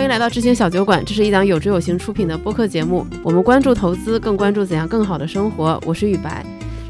欢迎来到知行小酒馆，这是一档有知有行出品的播客节目。我们关注投资，更关注怎样更好的生活。我是雨白。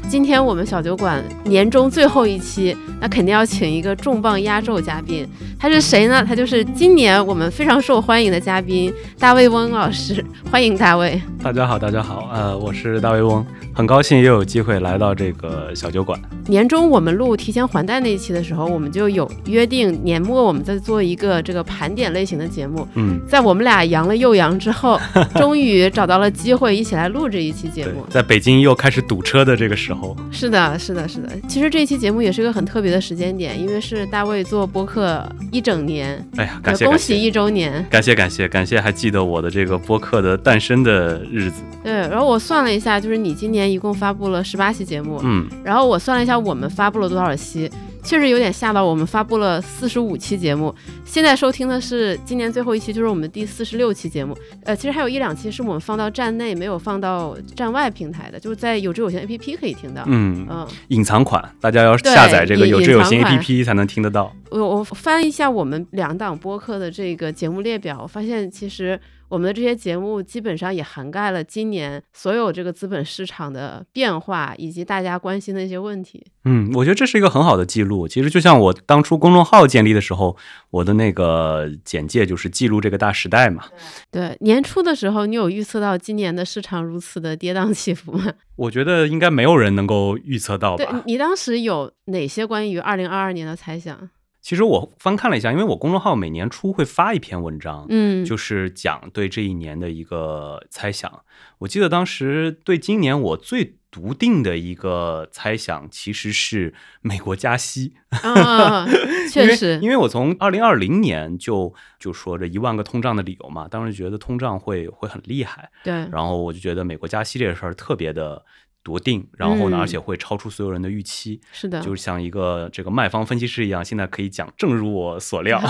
今天我们小酒馆年终最后一期，那肯定要请一个重磅压轴嘉宾。他是谁呢？他就是今年我们非常受欢迎的嘉宾大卫翁老师。欢迎大卫。大家好，大家好，呃，我是大卫翁，很高兴又有机会来到这个小酒馆。年终我们录提前还贷那一期的时候，我们就有约定，年末我们再做一个这个盘点类型的节目。嗯，在我们俩阳了又阳之后，终于找到了机会一起来录这一期节目。在北京又开始堵车的这个时候，是的，是的，是的。其实这一期节目也是一个很特别的时间点，因为是大卫做播客一整年。哎呀，感谢恭喜一周年！感谢感谢感谢，还记得我的这个播客的诞生的日子。对，然后我算了一下，就是你今年一共发布了十八期节目。嗯，然后我算了一下，我们发布了多少期，确实有点吓到我们。发布了四十五期节目，现在收听的是今年最后一期，就是我们的第四十六期节目。呃，其实还有一两期是我们放到站内，没有放到站外平台的，就是在有知有行 A P P 可以听到。嗯嗯，隐藏款，大家要下载这个有知有行 A P P 才能听得到。我我翻一下我们两档播客的这个节目列表，我发现其实。我们的这些节目基本上也涵盖了今年所有这个资本市场的变化，以及大家关心的一些问题。嗯，我觉得这是一个很好的记录。其实就像我当初公众号建立的时候，我的那个简介就是记录这个大时代嘛。对，年初的时候，你有预测到今年的市场如此的跌宕起伏吗？我觉得应该没有人能够预测到吧。对你当时有哪些关于二零二二年的猜想？其实我翻看了一下，因为我公众号每年初会发一篇文章，嗯，就是讲对这一年的一个猜想。我记得当时对今年我最笃定的一个猜想，其实是美国加息。啊，确实，因为我从二零二零年就就说这一万个通胀的理由嘛，当时觉得通胀会会很厉害，对，然后我就觉得美国加息这个事儿特别的。笃定，然后呢，而且会超出所有人的预期，是的，就像一个这个卖方分析师一样，现在可以讲，正如我所料，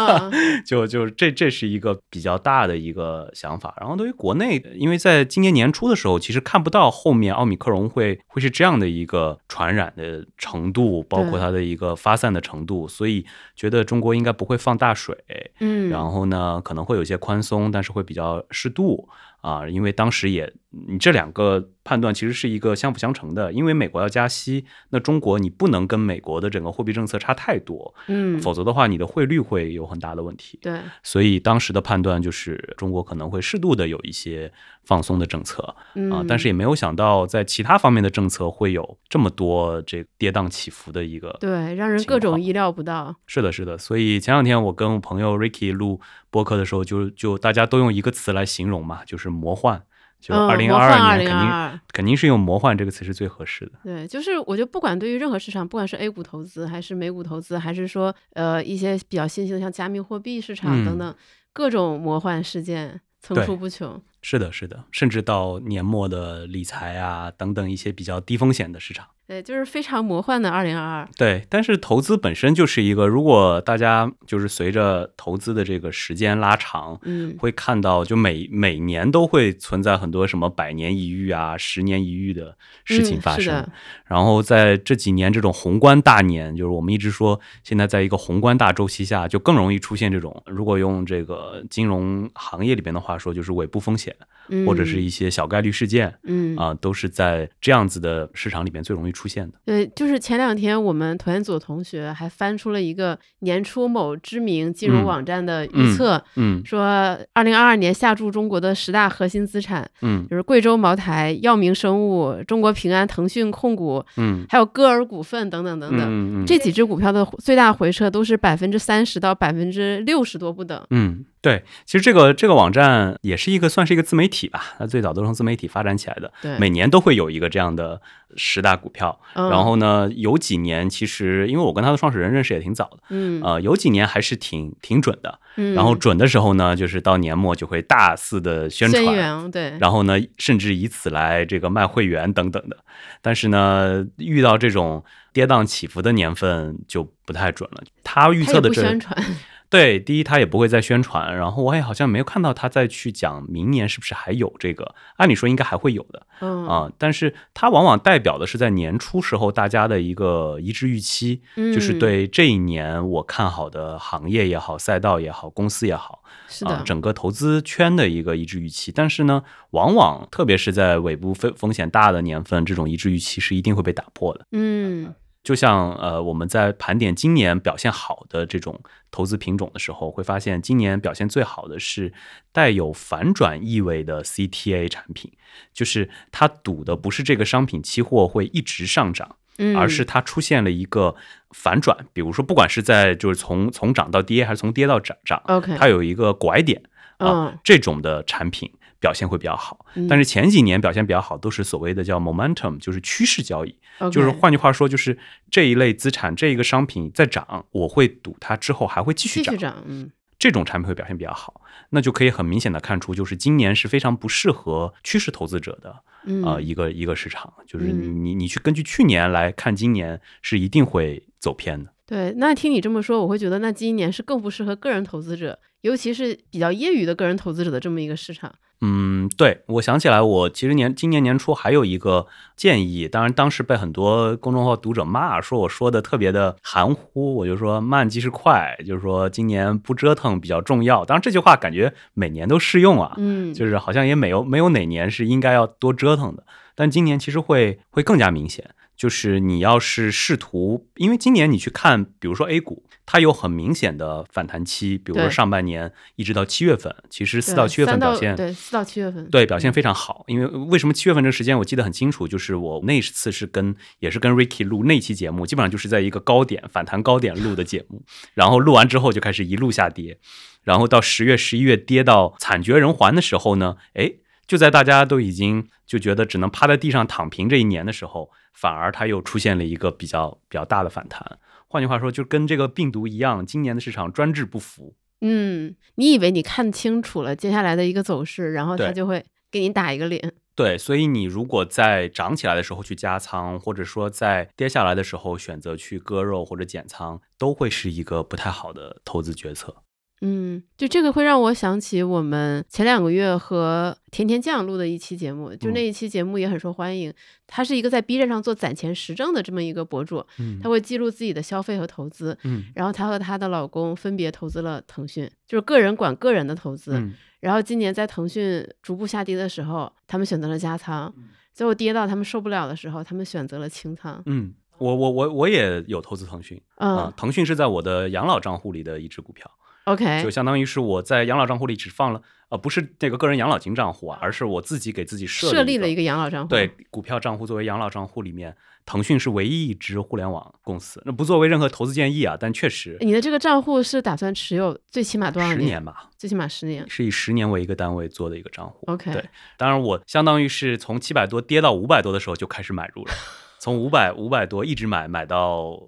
就就这这是一个比较大的一个想法。然后对于国内，因为在今年年初的时候，其实看不到后面奥密克戎会会是这样的一个传染的程度，包括它的一个发散的程度，所以觉得中国应该不会放大水，嗯，然后呢，可能会有些宽松，但是会比较适度。啊，因为当时也，你这两个判断其实是一个相辅相成的。因为美国要加息，那中国你不能跟美国的整个货币政策差太多，嗯，否则的话你的汇率会有很大的问题。对，所以当时的判断就是中国可能会适度的有一些放松的政策啊，但是也没有想到在其他方面的政策会有这么多这跌宕起伏的一个，对，让人各种意料不到。是的，是的。所以前两天我跟我朋友 Ricky 录播客的时候，就就大家都用一个词来形容嘛，就是。魔幻，就二零二二年肯定肯定是用“魔幻”这个词是最合适的。对，就是我觉得不管对于任何市场，不管是 A 股投资，还是美股投资，还是说呃一些比较新兴的像加密货币市场等等，各种魔幻事件层出不穷。是的，是的，甚至到年末的理财啊等等一些比较低风险的市场。对，就是非常魔幻的二零二二。对，但是投资本身就是一个，如果大家就是随着投资的这个时间拉长，嗯，会看到就每每年都会存在很多什么百年一遇啊、十年一遇的事情发生。然后在这几年这种宏观大年，就是我们一直说现在在一个宏观大周期下，就更容易出现这种，如果用这个金融行业里边的话说，就是尾部风险，或者是一些小概率事件，嗯。啊，都是在这样子的市场里面最容易。出现的。对，就是前两天我们团组同学还翻出了一个年初某知名金融网站的预测，嗯，说二零二二年下注中国的十大核心资产，嗯，就是贵州茅台、药明生物、中国平安、腾讯控股，嗯，还有歌尔股份等等等等，这几只股票的最大回撤都是百分之三十到百分之六十多不等，嗯。对，其实这个这个网站也是一个算是一个自媒体吧，它最早都是从自媒体发展起来的，对，每年都会有一个这样的十大股票，然后呢，有几年其实因为我跟他的创始人认识也挺早的，嗯，呃，有几年还是挺挺准的，然后准的时候呢，就是到年末就会大肆的宣传，对，然后呢，甚至以此来这个卖会员等等的，但是呢，遇到这种跌宕起伏的年份就不太准了，他预测的这。对，第一他也不会再宣传，然后我也好像没有看到他再去讲明年是不是还有这个，按理说应该还会有的，嗯啊，但是它往往代表的是在年初时候大家的一个一致预期，就是对这一年我看好的行业也好、赛道也好、公司也好，是的，整个投资圈的一个一致预期。但是呢，往往特别是在尾部风风险大的年份，这种一致预期是一定会被打破的。嗯。就像呃，我们在盘点今年表现好的这种投资品种的时候，会发现今年表现最好的是带有反转意味的 CTA 产品，就是它赌的不是这个商品期货会一直上涨，而是它出现了一个反转，比如说不管是在就是从从涨到跌，还是从跌到涨涨，OK，它有一个拐点啊，这种的产品。表现会比较好，但是前几年表现比较好都是所谓的叫 momentum，就是趋势交易，就是换句话说，就是这一类资产这一个商品在涨，我会赌它之后还会继续涨，嗯，这种产品会表现比较好，那就可以很明显的看出，就是今年是非常不适合趋势投资者的，呃，一个一个市场，就是你你去根据去年来看，今年是一定会走偏的。对，那听你这么说，我会觉得那今年是更不适合个人投资者，尤其是比较业余的个人投资者的这么一个市场。嗯，对，我想起来，我其实年今年年初还有一个建议，当然当时被很多公众号读者骂，说我说的特别的含糊，我就说慢即是快，就是说今年不折腾比较重要。当然这句话感觉每年都适用啊，嗯，就是好像也没有没有哪年是应该要多折腾的，但今年其实会会更加明显。就是你要是试图，因为今年你去看，比如说 A 股，它有很明显的反弹期，比如说上半年一直到七月份，其实四到七月份表现对四到七月份对表现非常好。因为为什么七月份这个时间我记得很清楚，就是我那次是跟也是跟 Ricky 录那期节目，基本上就是在一个高点反弹高点录的节目，然后录完之后就开始一路下跌，然后到十月十一月跌到惨绝人寰的时候呢，哎。就在大家都已经就觉得只能趴在地上躺平这一年的时候，反而它又出现了一个比较比较大的反弹。换句话说，就跟这个病毒一样，今年的市场专制不服。嗯，你以为你看清楚了接下来的一个走势，然后它就会给你打一个脸。对，所以你如果在涨起来的时候去加仓，或者说在跌下来的时候选择去割肉或者减仓，都会是一个不太好的投资决策。嗯，就这个会让我想起我们前两个月和甜甜酱录的一期节目，就那一期节目也很受欢迎。他是一个在 B 站上做攒钱实证的这么一个博主，他会记录自己的消费和投资。嗯，然后他和他的老公分别投资了腾讯，就是个人管个人的投资。然后今年在腾讯逐步下跌的时候，他们选择了加仓；最后跌到他们受不了的时候，他们选择了清仓。嗯，我我我我也有投资腾讯，嗯，腾讯是在我的养老账户里的一只股票。OK，就相当于是我在养老账户里只放了，呃，不是那个个人养老金账户啊，而是我自己给自己设立了一个养老账户。对，股票账户作为养老账户里面，腾讯是唯一一支互联网公司。那不作为任何投资建议啊，但确实，你的这个账户是打算持有最起码多少年？十年吧，最起码十年，是以十年为一个单位做的一个账户。OK，对，当然我相当于是从七百多跌到五百多的时候就开始买入了，从五百五百多一直买买到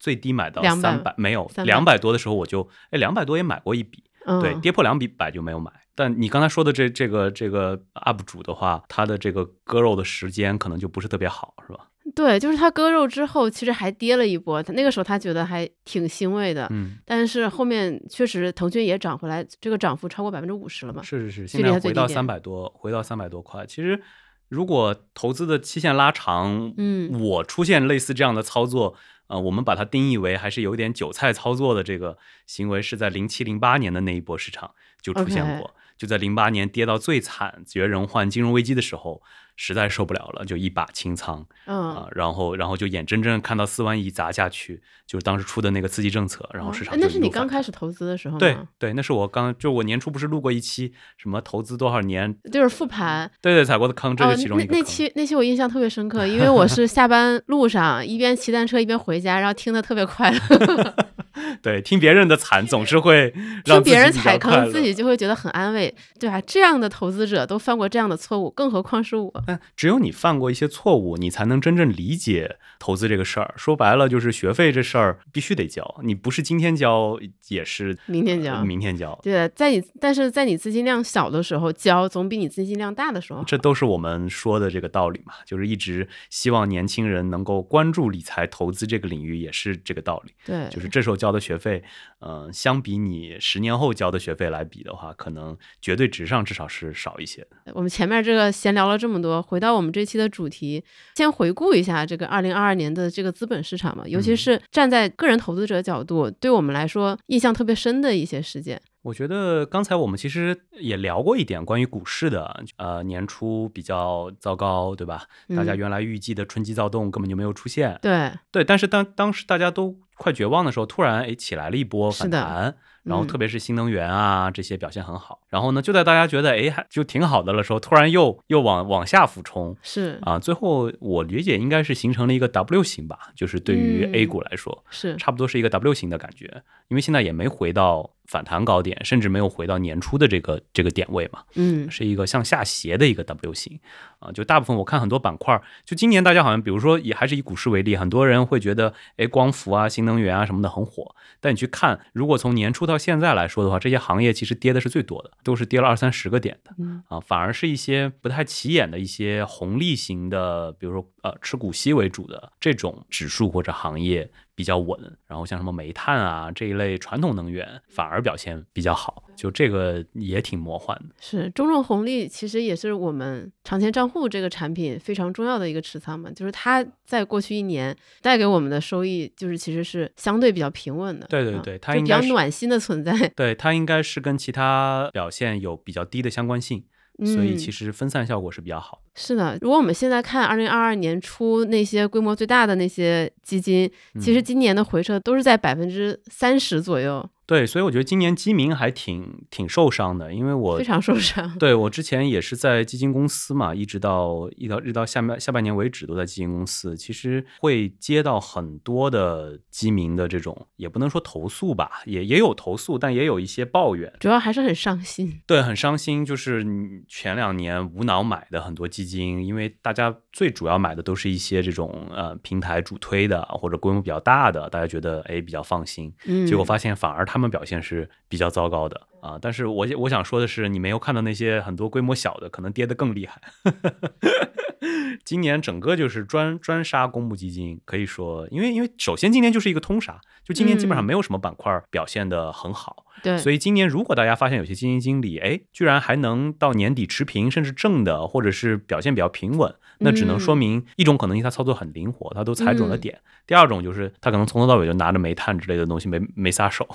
最低买到三百，没有两百多的时候我就哎两百多也买过一笔。对，跌破两百就没有买。但你刚才说的这这个这个 UP 主的话，他的这个割肉的时间可能就不是特别好，是吧？对，就是他割肉之后，其实还跌了一波。他那个时候他觉得还挺欣慰的，嗯。但是后面确实腾讯也涨回来，这个涨幅超过百分之五十了嘛？是是是，现在回到三百多，回到三百多块。其实如果投资的期限拉长，嗯，我出现类似这样的操作。呃，我们把它定义为还是有点韭菜操作的这个行为，是在零七零八年的那一波市场就出现过，就在零八年跌到最惨、绝人寰、金融危机的时候。实在受不了了，就一把清仓，嗯，然后然后就眼睁睁看到四万亿砸下去，就是当时出的那个刺激政策，然后市场。那是你刚开始投资的时候吗？对对，那是我刚就我年初不是录过一期什么投资多少年，就是复盘。对对，踩过的坑，这是其中一个。那期那期我印象特别深刻，因为我是下班路上一边骑单车一边回家，然后听的特别快乐。对，听别人的惨总是会听别人踩坑，自己就会觉得很安慰，对吧？这样的投资者都犯过这样的错误，更何况是我。但只有你犯过一些错误，你才能真正理解投资这个事儿。说白了，就是学费这事儿必须得交，你不是今天交也是明天交，明天交。对，在你但是在你资金量小的时候交，总比你资金量大的时候。这都是我们说的这个道理嘛，就是一直希望年轻人能够关注理财投资这个领域，也是这个道理。对，就是这时候交。交的学费，嗯，相比你十年后交的学费来比的话，可能绝对值上至少是少一些的。我们前面这个闲聊了这么多，回到我们这期的主题，先回顾一下这个二零二二年的这个资本市场嘛，尤其是站在个人投资者角度，对我们来说印象特别深的一些事件。我觉得刚才我们其实也聊过一点关于股市的，呃，年初比较糟糕，对吧？大家原来预计的春季躁动根本就没有出现。对对，但是当当时大家都快绝望的时候，突然哎起来了一波反弹。然后特别是新能源啊这些表现很好，然后呢就在大家觉得哎还就挺好的了时候，突然又又往往下俯冲，是。啊，最后我理解应该是形成了一个 W 型吧，就是对于 A 股来说是。差不多是一个 W 型的感觉，因为现在也没回到反弹高点，甚至没有回到年初的这个这个点位嘛，嗯，是一个向下斜的一个 W 型啊，就大部分我看很多板块，就今年大家好像比如说也还是以股市为例，很多人会觉得哎光伏啊新能源啊什么的很火，但你去看如果从年初到现在来说的。话，这些行业其实跌的是最多的，都是跌了二三十个点的，啊，反而是一些不太起眼的一些红利型的，比如说呃吃股息为主的这种指数或者行业。比较稳，然后像什么煤炭啊这一类传统能源反而表现比较好，就这个也挺魔幻的。是中证红利其实也是我们长钱账户这个产品非常重要的一个持仓嘛，就是它在过去一年带给我们的收益就是其实是相对比较平稳的。对对对，它比较暖心的存在。对它应该是跟其他表现有比较低的相关性。所以其实分散效果是比较好的。是的，如果我们现在看二零二二年初那些规模最大的那些基金，其实今年的回撤都是在百分之三十左右。对，所以我觉得今年基民还挺挺受伤的，因为我非常受伤。对我之前也是在基金公司嘛，一直到一到一到下半下半年为止都在基金公司，其实会接到很多的基民的这种，也不能说投诉吧，也也有投诉，但也有一些抱怨，主要还是很伤心。对，很伤心，就是前两年无脑买的很多基金，因为大家最主要买的都是一些这种呃平台主推的或者规模比较大的，大家觉得哎比较放心，嗯，结果发现反而他。他们表现是比较糟糕的啊，但是我我想说的是，你没有看到那些很多规模小的，可能跌得更厉害。今年整个就是专专杀公募基金，可以说，因为因为首先今年就是一个通杀，就今年基本上没有什么板块表现的很好。对，所以今年如果大家发现有些基金经理，哎，居然还能到年底持平甚至正的，或者是表现比较平稳，那只能说明一种可能性，他操作很灵活，他都踩准了点。第二种就是他可能从头到尾就拿着煤炭之类的东西没没撒手，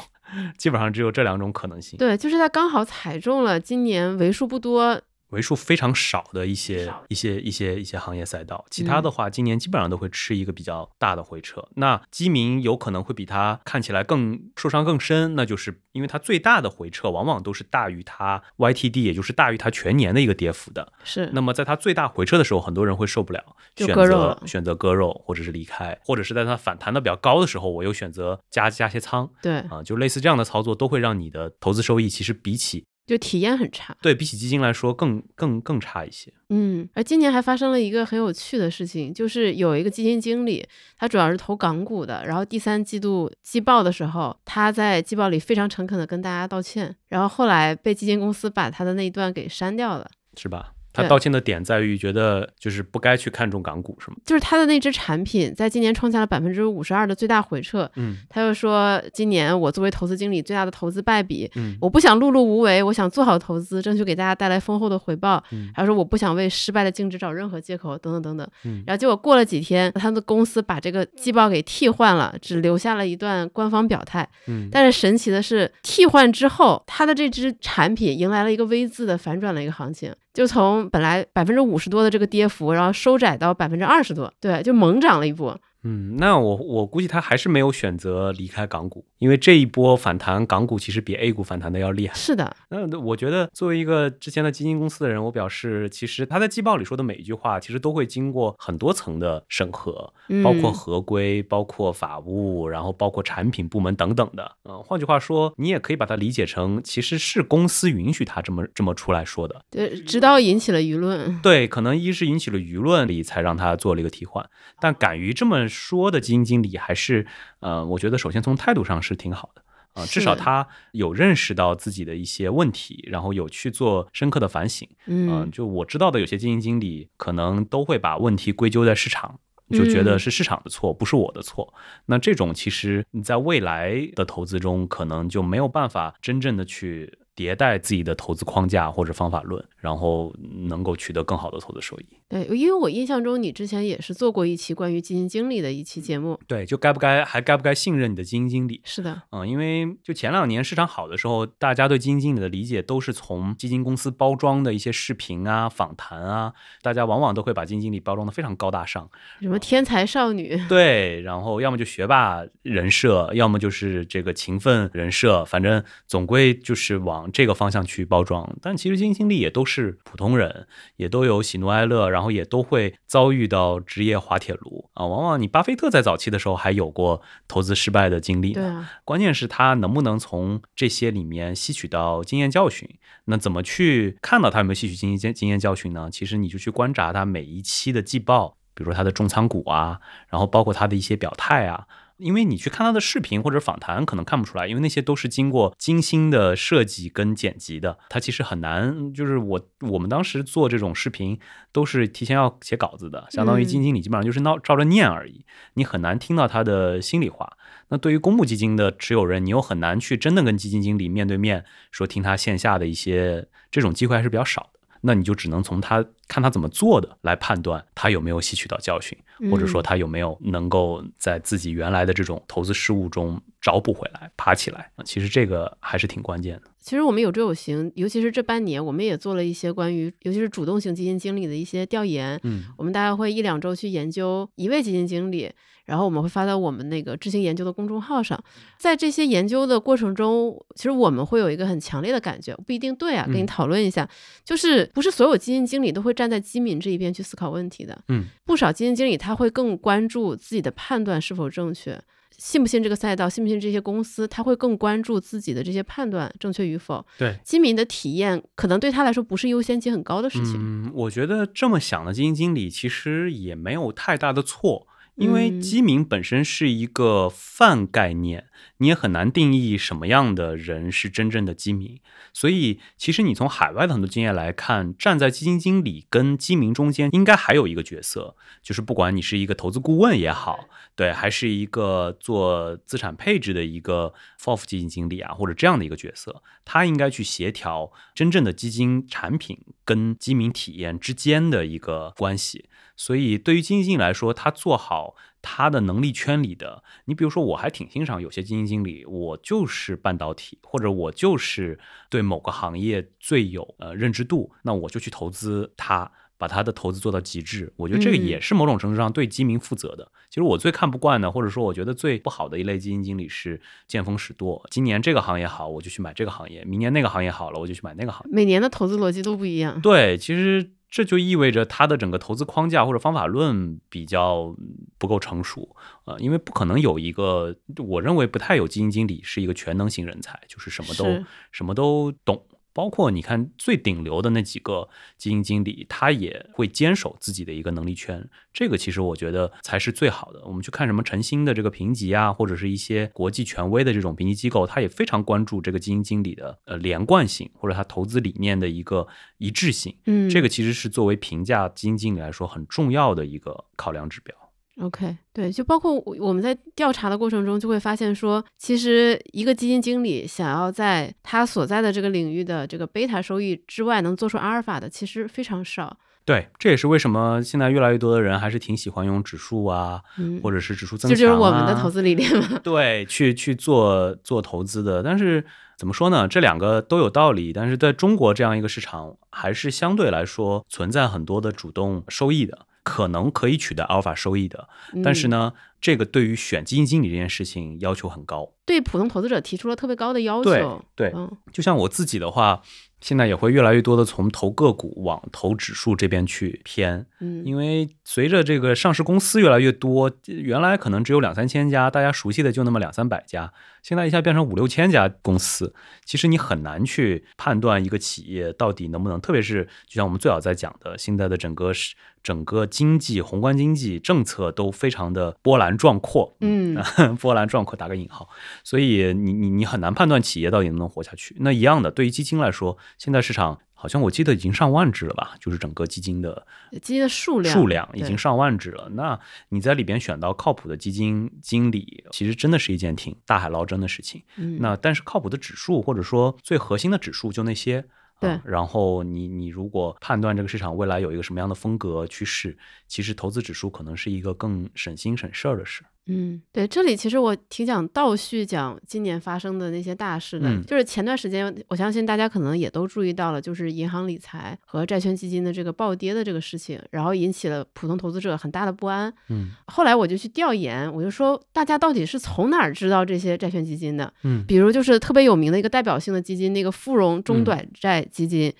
基本上只有这两种可能性。对，就是他刚好踩中了今年为数不多。为数非常少的一些一些一些一些行业赛道，其他的话今年基本上都会吃一个比较大的回撤。那基民有可能会比它看起来更受伤更深，那就是因为它最大的回撤往往都是大于它 YTD，也就是大于它全年的一个跌幅的。是。那么在它最大回撤的时候，很多人会受不了，选择选择割肉或者是离开，或者是在它反弹的比较高的时候，我又选择加加些仓。对啊，就类似这样的操作，都会让你的投资收益其实比起。就体验很差，对比起基金来说更更更差一些。嗯，而今年还发生了一个很有趣的事情，就是有一个基金经理，他主要是投港股的，然后第三季度季报的时候，他在季报里非常诚恳的跟大家道歉，然后后来被基金公司把他的那一段给删掉了，是吧？他道歉的点在于觉得就是不该去看重港股，是吗？就是他的那只产品在今年创下了百分之五十二的最大回撤。嗯，他又说今年我作为投资经理最大的投资败笔。嗯，我不想碌碌无为，我想做好投资，争取给大家带来丰厚的回报。嗯，还说我不想为失败的净值找任何借口，等等等等。嗯，然后结果过了几天，他的公司把这个季报给替换了，只留下了一段官方表态。嗯，但是神奇的是，替换之后，他的这只产品迎来了一个 V 字的反转的一个行情。就从本来百分之五十多的这个跌幅，然后收窄到百分之二十多，对，就猛涨了一波。嗯，那我我估计他还是没有选择离开港股，因为这一波反弹，港股其实比 A 股反弹的要厉害。是的，那我觉得作为一个之前的基金公司的人，我表示，其实他在季报里说的每一句话，其实都会经过很多层的审核，包括合规，包括法务，然后包括产品部门等等的。嗯，换句话说，你也可以把它理解成，其实是公司允许他这么这么出来说的。对，直到引起了舆论。对，可能一是引起了舆论里才让他做了一个替换，但敢于这么。说的基金经理还是，呃，我觉得首先从态度上是挺好的啊，至少他有认识到自己的一些问题，然后有去做深刻的反省。嗯，就我知道的有些基金经理可能都会把问题归咎在市场。就觉得是市场的错，不是我的错。那这种其实你在未来的投资中，可能就没有办法真正的去。迭代自己的投资框架或者方法论，然后能够取得更好的投资收益。对，因为我印象中你之前也是做过一期关于基金经理的一期节目。对，就该不该还该不该信任你的基金经理？是的，嗯，因为就前两年市场好的时候，大家对基金经理的理解都是从基金公司包装的一些视频啊、访谈啊，大家往往都会把基金经理包装的非常高大上，什么天才少女，对，然后要么就学霸人设，要么就是这个勤奋人设，反正总归就是往这个方向去包装。但其实基金经理也都是普通人，也都有喜怒哀乐，然后也都会。遭遇到职业滑铁卢啊，往往你巴菲特在早期的时候还有过投资失败的经历呢。关键是他能不能从这些里面吸取到经验教训？那怎么去看到他有没有吸取经验经验教训呢？其实你就去观察他每一期的季报，比如说他的重仓股啊，然后包括他的一些表态啊。因为你去看他的视频或者访谈，可能看不出来，因为那些都是经过精心的设计跟剪辑的，他其实很难。就是我我们当时做这种视频，都是提前要写稿子的，相当于基金经理基本上就是闹照着念而已，你很难听到他的心里话。那对于公募基金的持有人，你又很难去真的跟基金经理面对面说，听他线下的一些这种机会还是比较少的。那你就只能从他看他怎么做的来判断他有没有吸取到教训，或者说他有没有能够在自己原来的这种投资失误中找补回来、爬起来。其实这个还是挺关键的。其实我们有追有行，尤其是这半年，我们也做了一些关于尤其是主动型基金经理的一些调研。嗯，我们大概会一两周去研究一位基金经理。然后我们会发到我们那个知行研究的公众号上，在这些研究的过程中，其实我们会有一个很强烈的感觉，不一定对啊，跟你讨论一下，就是不是所有基金经理都会站在基民这一边去思考问题的，嗯，不少基金经理他会更关注自己的判断是否正确，信不信这个赛道，信不信这些公司，他会更关注自己的这些判断正确与否。对，基民的体验可能对他来说不是优先级很高的事情。嗯，我觉得这么想的基金经理其实也没有太大的错。因为基民本身是一个泛概念，你也很难定义什么样的人是真正的基民。所以，其实你从海外的很多经验来看，站在基金经理跟基民中间，应该还有一个角色，就是不管你是一个投资顾问也好，对，还是一个做资产配置的一个 FOF 基金经理啊，或者这样的一个角色，他应该去协调真正的基金产品跟基民体验之间的一个关系。所以，对于基金经理来说，他做好他的能力圈里的，你比如说，我还挺欣赏有些基金经理，我就是半导体，或者我就是对某个行业最有呃认知度，那我就去投资他，把他的投资做到极致。我觉得这个也是某种程度上对基民负责的。其实我最看不惯的，或者说我觉得最不好的一类基金经理是见风使舵。今年这个行业好，我就去买这个行业；明年那个行业好了，我就去买那个行业。每年的投资逻辑都不一样。对，其实。这就意味着他的整个投资框架或者方法论比较不够成熟，呃，因为不可能有一个我认为不太有基金经理是一个全能型人才，就是什么都什么都懂。包括你看最顶流的那几个基金经理，他也会坚守自己的一个能力圈，这个其实我觉得才是最好的。我们去看什么晨星的这个评级啊，或者是一些国际权威的这种评级机构，他也非常关注这个基金经理的呃连贯性或者他投资理念的一个一致性。嗯，这个其实是作为评价基金经理来说很重要的一个考量指标。OK，对，就包括我们在调查的过程中，就会发现说，其实一个基金经理想要在他所在的这个领域的这个贝塔收益之外，能做出阿尔法的，其实非常少。对，这也是为什么现在越来越多的人还是挺喜欢用指数啊，或者是指数增强，这就是我们的投资理念嘛。对，去去做做投资的，但是怎么说呢？这两个都有道理，但是在中国这样一个市场，还是相对来说存在很多的主动收益的。可能可以取得阿尔法收益的，但是呢，这个对于选基金经理这件事情要求很高，对普通投资者提出了特别高的要求。对，就像我自己的话。现在也会越来越多的从投个股往投指数这边去偏，嗯，因为随着这个上市公司越来越多，原来可能只有两三千家，大家熟悉的就那么两三百家，现在一下变成五六千家公司，其实你很难去判断一个企业到底能不能，特别是就像我们最早在讲的，现在的整个是整个经济宏观经济政策都非常的波澜壮阔，嗯，波澜壮阔打个引号，所以你你你很难判断企业到底能不能活下去。那一样的，对于基金来说。现在市场好像我记得已经上万只了吧，就是整个基金的基金的数量数量已经上万只了。那你在里边选到靠谱的基金经理，其实真的是一件挺大海捞针的事情。嗯，那但是靠谱的指数或者说最核心的指数就那些。对，然后你你如果判断这个市场未来有一个什么样的风格趋势，其实投资指数可能是一个更省心省事儿的事。嗯，对，这里其实我挺想倒叙讲今年发生的那些大事的，就是前段时间，我相信大家可能也都注意到了，就是银行理财和债券基金的这个暴跌的这个事情，然后引起了普通投资者很大的不安。嗯，后来我就去调研，我就说大家到底是从哪儿知道这些债券基金的？嗯，比如就是特别有名的一个代表性的基金，那个富荣中短债基金。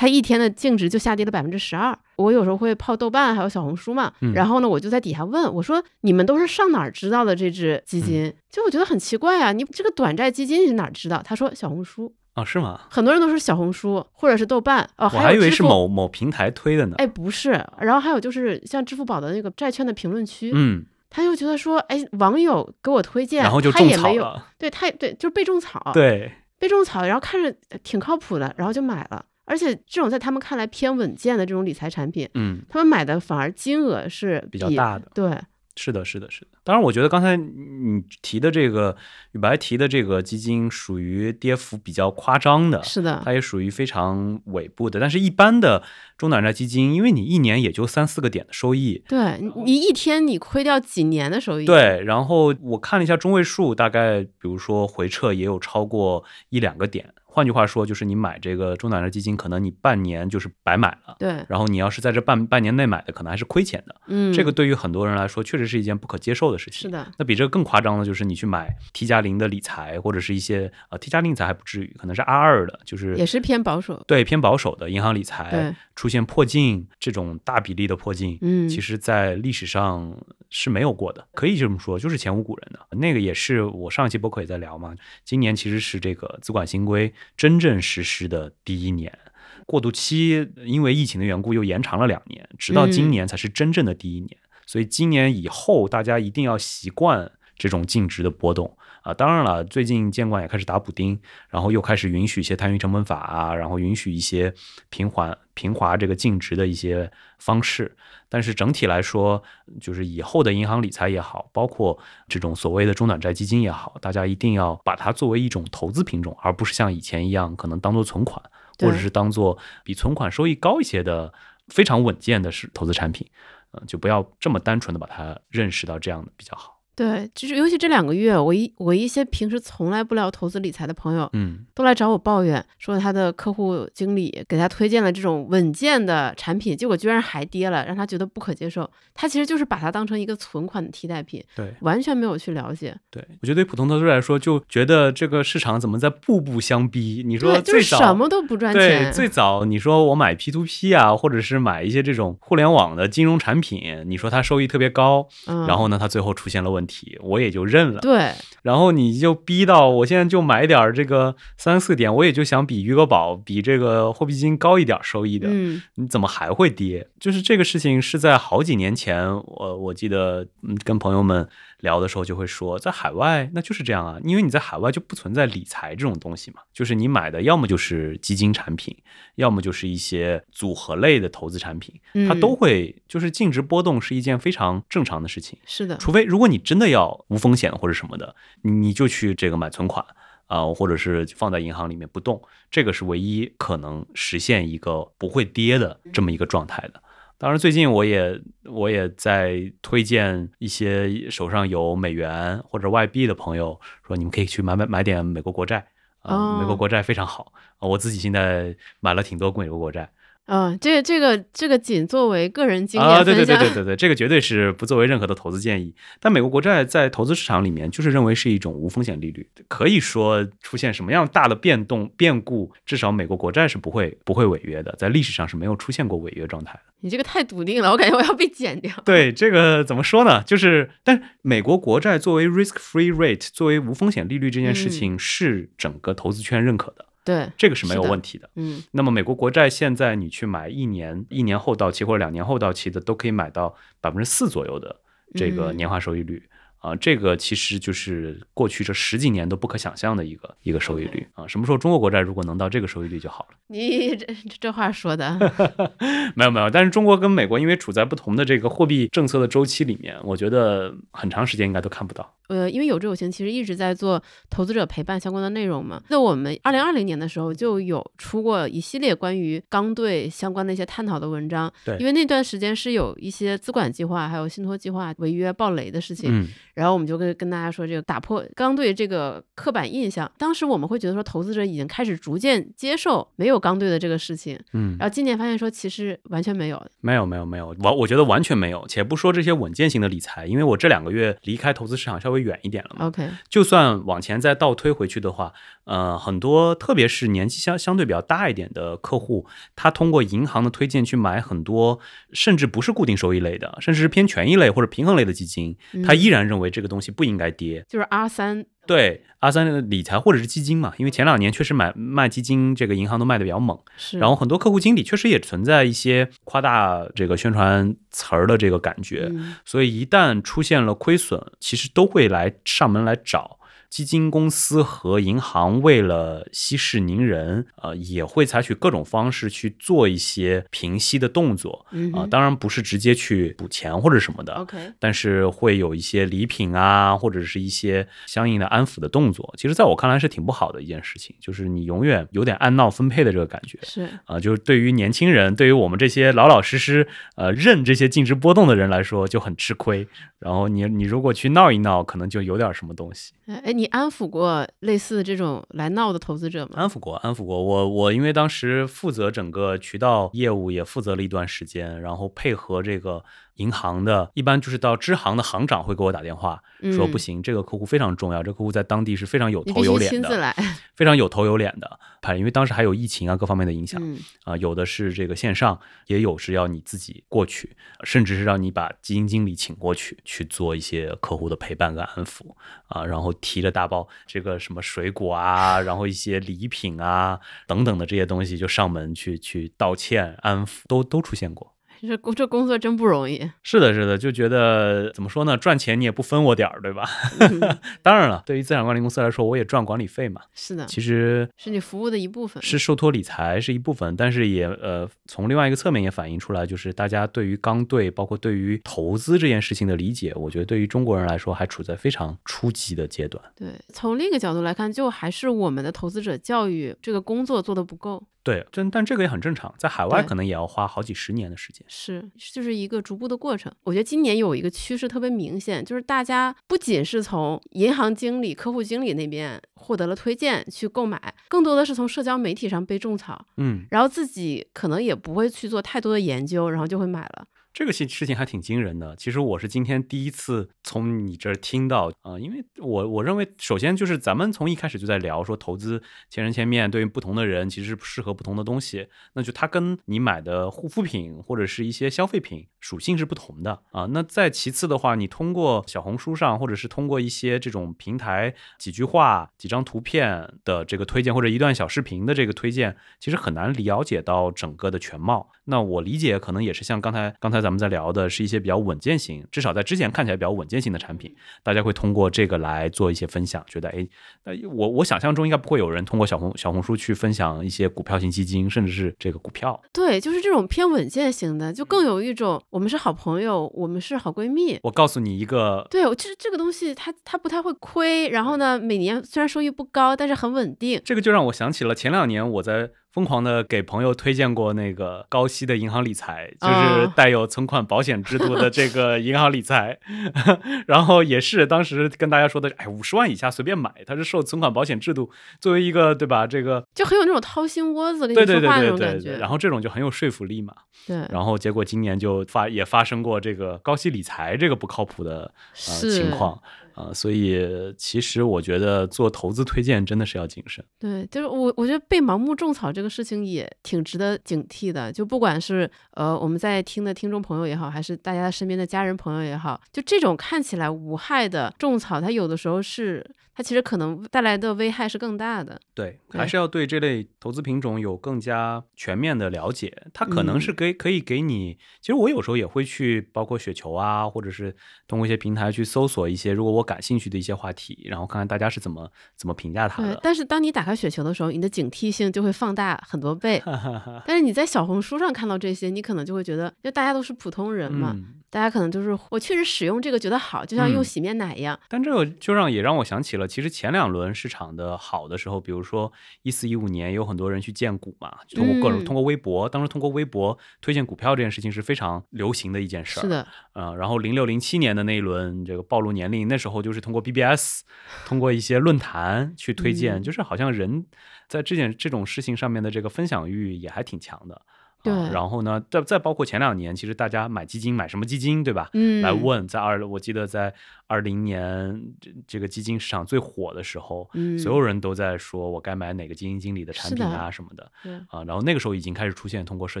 它一天的净值就下跌了百分之十二。我有时候会泡豆瓣，还有小红书嘛。然后呢，我就在底下问我说：“你们都是上哪儿知道的这只基金？”就我觉得很奇怪啊，你这个短债基金你是哪儿知道？他说小红书啊，是吗？很多人都是小红书或者是豆瓣哦，我还以为是某某平台推的呢。哎，不是。然后还有就是像支付宝的那个债券的评论区，嗯，他就觉得说，哎，网友给我推荐，然后就种草了。对，他对，就是被种草，对，被种草，然后看着挺靠谱的，然后就买了。而且这种在他们看来偏稳健的这种理财产品，嗯，他们买的反而金额是比较大的。对，是的，是的，是的。当然，我觉得刚才你提的这个宇白提的这个基金属于跌幅比较夸张的，是的，它也属于非常尾部的。但是，一般的中短债基金，因为你一年也就三四个点的收益，对你一天你亏掉几年的收益。对，然后我看了一下中位数，大概比如说回撤也有超过一两个点。换句话说，就是你买这个中短债基金，可能你半年就是白买了。对。然后你要是在这半半年内买的，可能还是亏钱的。嗯。这个对于很多人来说，确实是一件不可接受的事情。是的。那比这个更夸张的，就是你去买 T 加零的理财，或者是一些呃 T 加零理财还不至于，可能是 R 二的，就是也是偏保守。对，偏保守的银行理财。出现破净这种大比例的破净，嗯，其实在历史上是没有过的，可以这么说，就是前无古人的。那个也是我上一期播客也在聊嘛。今年其实是这个资管新规真正实施的第一年，过渡期因为疫情的缘故又延长了两年，直到今年才是真正的第一年。所以今年以后大家一定要习惯这种净值的波动。啊，当然了，最近监管也开始打补丁，然后又开始允许一些摊余成本法啊，然后允许一些平缓平滑这个净值的一些方式。但是整体来说，就是以后的银行理财也好，包括这种所谓的中短债基金也好，大家一定要把它作为一种投资品种，而不是像以前一样可能当做存款，或者是当做比存款收益高一些的非常稳健的是投资产品。嗯，就不要这么单纯的把它认识到这样的比较好。对，就是尤其这两个月，我一我一些平时从来不聊投资理财的朋友，嗯，都来找我抱怨，说他的客户经理给他推荐了这种稳健的产品，结果居然还跌了，让他觉得不可接受。他其实就是把它当成一个存款的替代品，对，完全没有去了解。对，我觉得对普通投资者来说，就觉得这个市场怎么在步步相逼？你说最早什么都不赚钱，对，最早你说我买 P to P 啊，或者是买一些这种互联网的金融产品，你说它收益特别高，然后呢，它最后出现了问题，我也就。认了，对，然后你就逼到我现在就买点这个三四点，我也就想比余额宝、比这个货币基金高一点收益的，嗯，你怎么还会跌？就是这个事情是在好几年前，我我记得跟朋友们。聊的时候就会说，在海外那就是这样啊，因为你在海外就不存在理财这种东西嘛，就是你买的要么就是基金产品，要么就是一些组合类的投资产品，它都会就是净值波动是一件非常正常的事情。是的，除非如果你真的要无风险或者什么的，你就去这个买存款啊，或者是放在银行里面不动，这个是唯一可能实现一个不会跌的这么一个状态的。当然，最近我也我也在推荐一些手上有美元或者外币的朋友，说你们可以去买买买点美国国债啊，美国国债非常好啊，我自己现在买了挺多美国国债。嗯，这个这个这个仅作为个人经验啊，对对对对对对，这个绝对是不作为任何的投资建议。但美国国债在投资市场里面，就是认为是一种无风险利率，可以说出现什么样大的变动变故，至少美国国债是不会不会违约的，在历史上是没有出现过违约状态的。你这个太笃定了，我感觉我要被剪掉。对这个怎么说呢？就是，但美国国债作为 risk-free rate，作为无风险利率这件事情，是整个投资圈认可的。对，这个是没有问题的。嗯，那么美国国债现在你去买一年一年后到期或者两年后到期的，都可以买到百分之四左右的这个年化收益率啊，这个其实就是过去这十几年都不可想象的一个一个收益率啊。什么时候中国国债如果能到这个收益率就好了？你这这话说的 没有没有，但是中国跟美国因为处在不同的这个货币政策的周期里面，我觉得很长时间应该都看不到。呃，因为有志有行其实一直在做投资者陪伴相关的内容嘛。那我们二零二零年的时候就有出过一系列关于刚兑相关的一些探讨的文章。对，因为那段时间是有一些资管计划还有信托计划违约暴雷的事情。嗯。然后我们就跟跟大家说，这个打破刚兑这个刻板印象。当时我们会觉得说，投资者已经开始逐渐接受没有刚兑的这个事情。嗯。然后今年发现说，其实完全没有。没有没有没有，完我觉得完全没有。且不说这些稳健型的理财，因为我这两个月离开投资市场稍微远一点了嘛。OK。就算往前再倒推回去的话，呃，很多特别是年纪相相对比较大一点的客户，他通过银行的推荐去买很多，甚至不是固定收益类的，甚至是偏权益类或者平衡类的基金，他依然认为这个东西不应该跌。就是 R 三。对阿三的理财或者是基金嘛，因为前两年确实买卖基金，这个银行都卖的比较猛。是。然后很多客户经理确实也存在一些夸大这个宣传词儿的这个感觉，所以一旦出现了亏损，其实都会来上门来找。基金公司和银行为了息事宁人，呃，也会采取各种方式去做一些平息的动作，啊，当然不是直接去补钱或者什么的，OK，但是会有一些礼品啊，或者是一些相应的安抚的动作。其实，在我看来是挺不好的一件事情，就是你永远有点按闹分配的这个感觉，是啊，就是对于年轻人，对于我们这些老老实实呃认这些净值波动的人来说就很吃亏。然后你你如果去闹一闹，可能就有点什么东西。哎，你你安抚过类似这种来闹的投资者吗？安抚过，安抚过。我我因为当时负责整个渠道业务，也负责了一段时间，然后配合这个。银行的一般就是到支行的行长会给我打电话，说不行，这个客户非常重要，这个客户在当地是非常有头有脸的，非常有头有脸的。因为当时还有疫情啊，各方面的影响啊，有的是这个线上，也有是要你自己过去，甚至是让你把基金经理请过去去做一些客户的陪伴跟安抚啊，然后提着大包这个什么水果啊，然后一些礼品啊等等的这些东西就上门去去道歉安抚，都都出现过。这工这工作真不容易。是的，是的，就觉得怎么说呢？赚钱你也不分我点儿，对吧？当然了，对于资产管理公司来说，我也赚管理费嘛。是的，其实是你服务的一部分，是受托理财是一部分，但是也呃，从另外一个侧面也反映出来，就是大家对于刚兑，包括对于投资这件事情的理解，我觉得对于中国人来说还处在非常初级的阶段。对，从另一个角度来看，就还是我们的投资者教育这个工作做的不够。对，真但这个也很正常，在海外可能也要花好几十年的时间。是，就是一个逐步的过程。我觉得今年有一个趋势特别明显，就是大家不仅是从银行经理、客户经理那边获得了推荐去购买，更多的是从社交媒体上被种草，嗯，然后自己可能也不会去做太多的研究，然后就会买了。这个事事情还挺惊人的。其实我是今天第一次从你这儿听到啊，因为我我认为，首先就是咱们从一开始就在聊说投资千人千面，对于不同的人其实适合不同的东西。那就它跟你买的护肤品或者是一些消费品属性是不同的啊。那再其次的话，你通过小红书上或者是通过一些这种平台几句话、几张图片的这个推荐，或者一段小视频的这个推荐，其实很难了解到整个的全貌。那我理解可能也是像刚才刚才。咱们在聊的是一些比较稳健型，至少在之前看起来比较稳健型的产品，大家会通过这个来做一些分享，觉得哎，那我我想象中应该不会有人通过小红小红书去分享一些股票型基金，甚至是这个股票。对，就是这种偏稳健型的，就更有一种我们是好朋友，我们是好闺蜜。我告诉你一个，对，其实这个东西它它不太会亏，然后呢，每年虽然收益不高，但是很稳定。这个就让我想起了前两年我在。疯狂的给朋友推荐过那个高息的银行理财，就是带有存款保险制度的这个银行理财，然后也是当时跟大家说的，哎，五十万以下随便买，它是受存款保险制度作为一个对吧？这个就很有那种掏心窝子里说话那种感觉，然后这种就很有说服力嘛。对，然后结果今年就发也发生过这个高息理财这个不靠谱的呃情况。啊，所以其实我觉得做投资推荐真的是要谨慎。对，就是我我觉得被盲目种草这个事情也挺值得警惕的。就不管是呃我们在听的听众朋友也好，还是大家身边的家人朋友也好，就这种看起来无害的种草，它有的时候是。它其实可能带来的危害是更大的。对，还是要对这类投资品种有更加全面的了解。它可能是给可以给你，其实我有时候也会去，包括雪球啊，或者是通过一些平台去搜索一些如果我感兴趣的一些话题，然后看看大家是怎么怎么评价它的。但是当你打开雪球的时候，你的警惕性就会放大很多倍。但是你在小红书上看到这些，你可能就会觉得，因为大家都是普通人嘛。大家可能就是我确实使用这个觉得好，就像用洗面奶一样。但这个就让也让我想起了，其实前两轮市场的好的时候，比如说一四一五年，有很多人去荐股嘛，通过各种通过微博，当时通过微博推荐股票这件事情是非常流行的一件事儿。是的，呃，然后零六零七年的那一轮这个暴露年龄，那时候就是通过 BBS，通过一些论坛去推荐，就是好像人在这件这种事情上面的这个分享欲也还挺强的。对，然后呢，再再包括前两年，其实大家买基金买什么基金，对吧？嗯，来问，在二，我记得在二零年这这个基金市场最火的时候，嗯，所有人都在说我该买哪个基金经理的产品啊什么的，对啊，然后那个时候已经开始出现通过社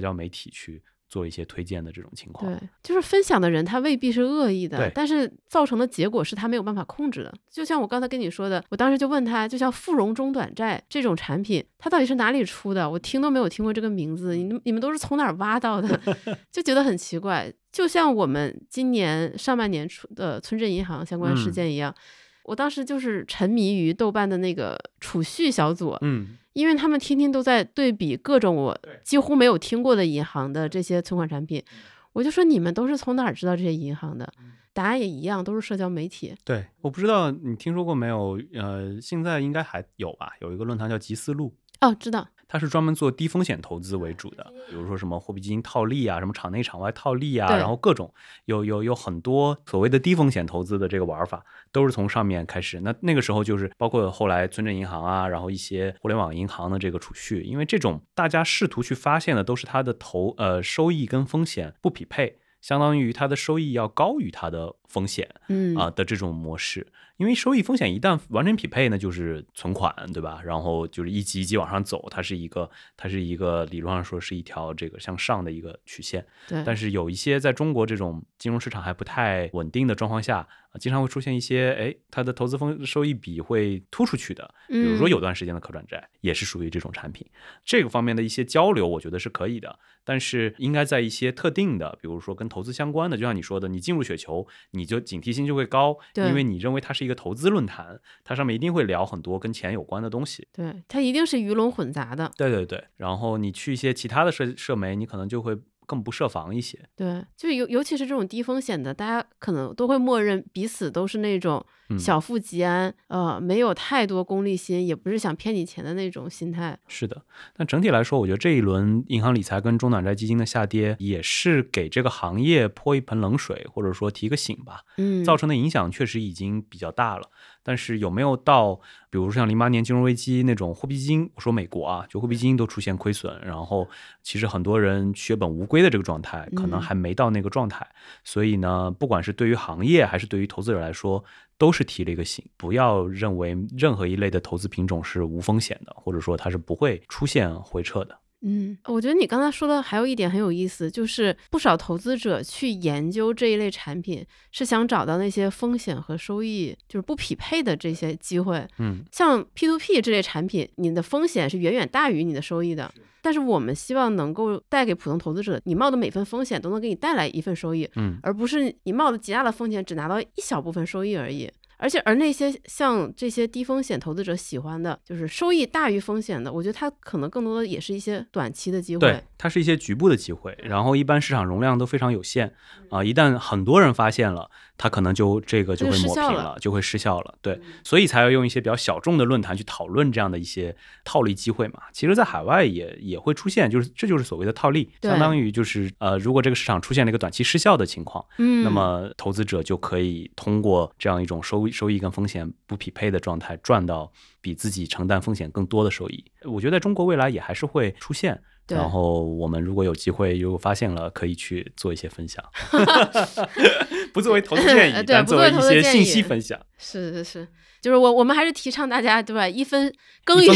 交媒体去。做一些推荐的这种情况，对，就是分享的人他未必是恶意的，但是造成的结果是他没有办法控制的。就像我刚才跟你说的，我当时就问他，就像富荣中短债这种产品，它到底是哪里出的？我听都没有听过这个名字，你你们都是从哪儿挖到的？就觉得很奇怪。就像我们今年上半年出的村镇银行相关事件一样。我当时就是沉迷于豆瓣的那个储蓄小组，嗯，因为他们天天都在对比各种我几乎没有听过的银行的这些存款产品，我就说你们都是从哪儿知道这些银行的？答案也一样，都是社交媒体。对，我不知道你听说过没有？呃，现在应该还有吧？有一个论坛叫集思路。哦，知道。它是专门做低风险投资为主的，比如说什么货币基金套利啊，什么场内场外套利啊，然后各种有有有很多所谓的低风险投资的这个玩法，都是从上面开始。那那个时候就是包括后来村镇银行啊，然后一些互联网银行的这个储蓄，因为这种大家试图去发现的都是它的投呃收益跟风险不匹配，相当于它的收益要高于它的风险，嗯啊的这种模式。因为收益风险一旦完全匹配，呢就是存款，对吧？然后就是一级一级往上走，它是一个，它是一个理论上说是一条这个向上的一个曲线。对。但是有一些在中国这种金融市场还不太稳定的状况下，经常会出现一些，哎，它的投资风收益比会突出去的。比如说有段时间的可转债也是属于这种产品。这个方面的一些交流，我觉得是可以的，但是应该在一些特定的，比如说跟投资相关的，就像你说的，你进入雪球，你就警惕性就会高，因为你认为它是。一个投资论坛，它上面一定会聊很多跟钱有关的东西。对，它一定是鱼龙混杂的。对对对，然后你去一些其他的社社媒，你可能就会更不设防一些。对，就尤尤其是这种低风险的，大家可能都会默认彼此都是那种。小富即安，呃，没有太多功利心，也不是想骗你钱的那种心态。是的，但整体来说，我觉得这一轮银行理财跟中短债基金的下跌，也是给这个行业泼一盆冷水，或者说提个醒吧。嗯，造成的影响确实已经比较大了。但是有没有到，比如说像零八年金融危机那种货币基金，我说美国啊，就货币基金都出现亏损，然后其实很多人血本无归的这个状态，可能还没到那个状态。所以呢，不管是对于行业还是对于投资者来说，都是提了一个醒，不要认为任何一类的投资品种是无风险的，或者说它是不会出现回撤的。嗯，我觉得你刚才说的还有一点很有意思，就是不少投资者去研究这一类产品，是想找到那些风险和收益就是不匹配的这些机会。嗯，像 P to P 这类产品，你的风险是远远大于你的收益的。但是我们希望能够带给普通投资者，你冒的每份风险都能给你带来一份收益，嗯，而不是你冒的极大的风险只拿到一小部分收益而已。而且，而那些像这些低风险投资者喜欢的，就是收益大于风险的，我觉得它可能更多的也是一些短期的机会。对，它是一些局部的机会，然后一般市场容量都非常有限啊，一旦很多人发现了。它可能就这个就会抹平了，就会失效了。对，所以才要用一些比较小众的论坛去讨论这样的一些套利机会嘛。其实，在海外也也会出现，就是这就是所谓的套利，相当于就是呃，如果这个市场出现了一个短期失效的情况，嗯，那么投资者就可以通过这样一种收收益跟风险不匹配的状态，赚到比自己承担风险更多的收益。我觉得在中国未来也还是会出现。然后我们如果有机会，又发现了，可以去做一些分享 不作为投资建议，但作为一些信息分享。是是是，就是我我们还是提倡大家对吧？一分耕耘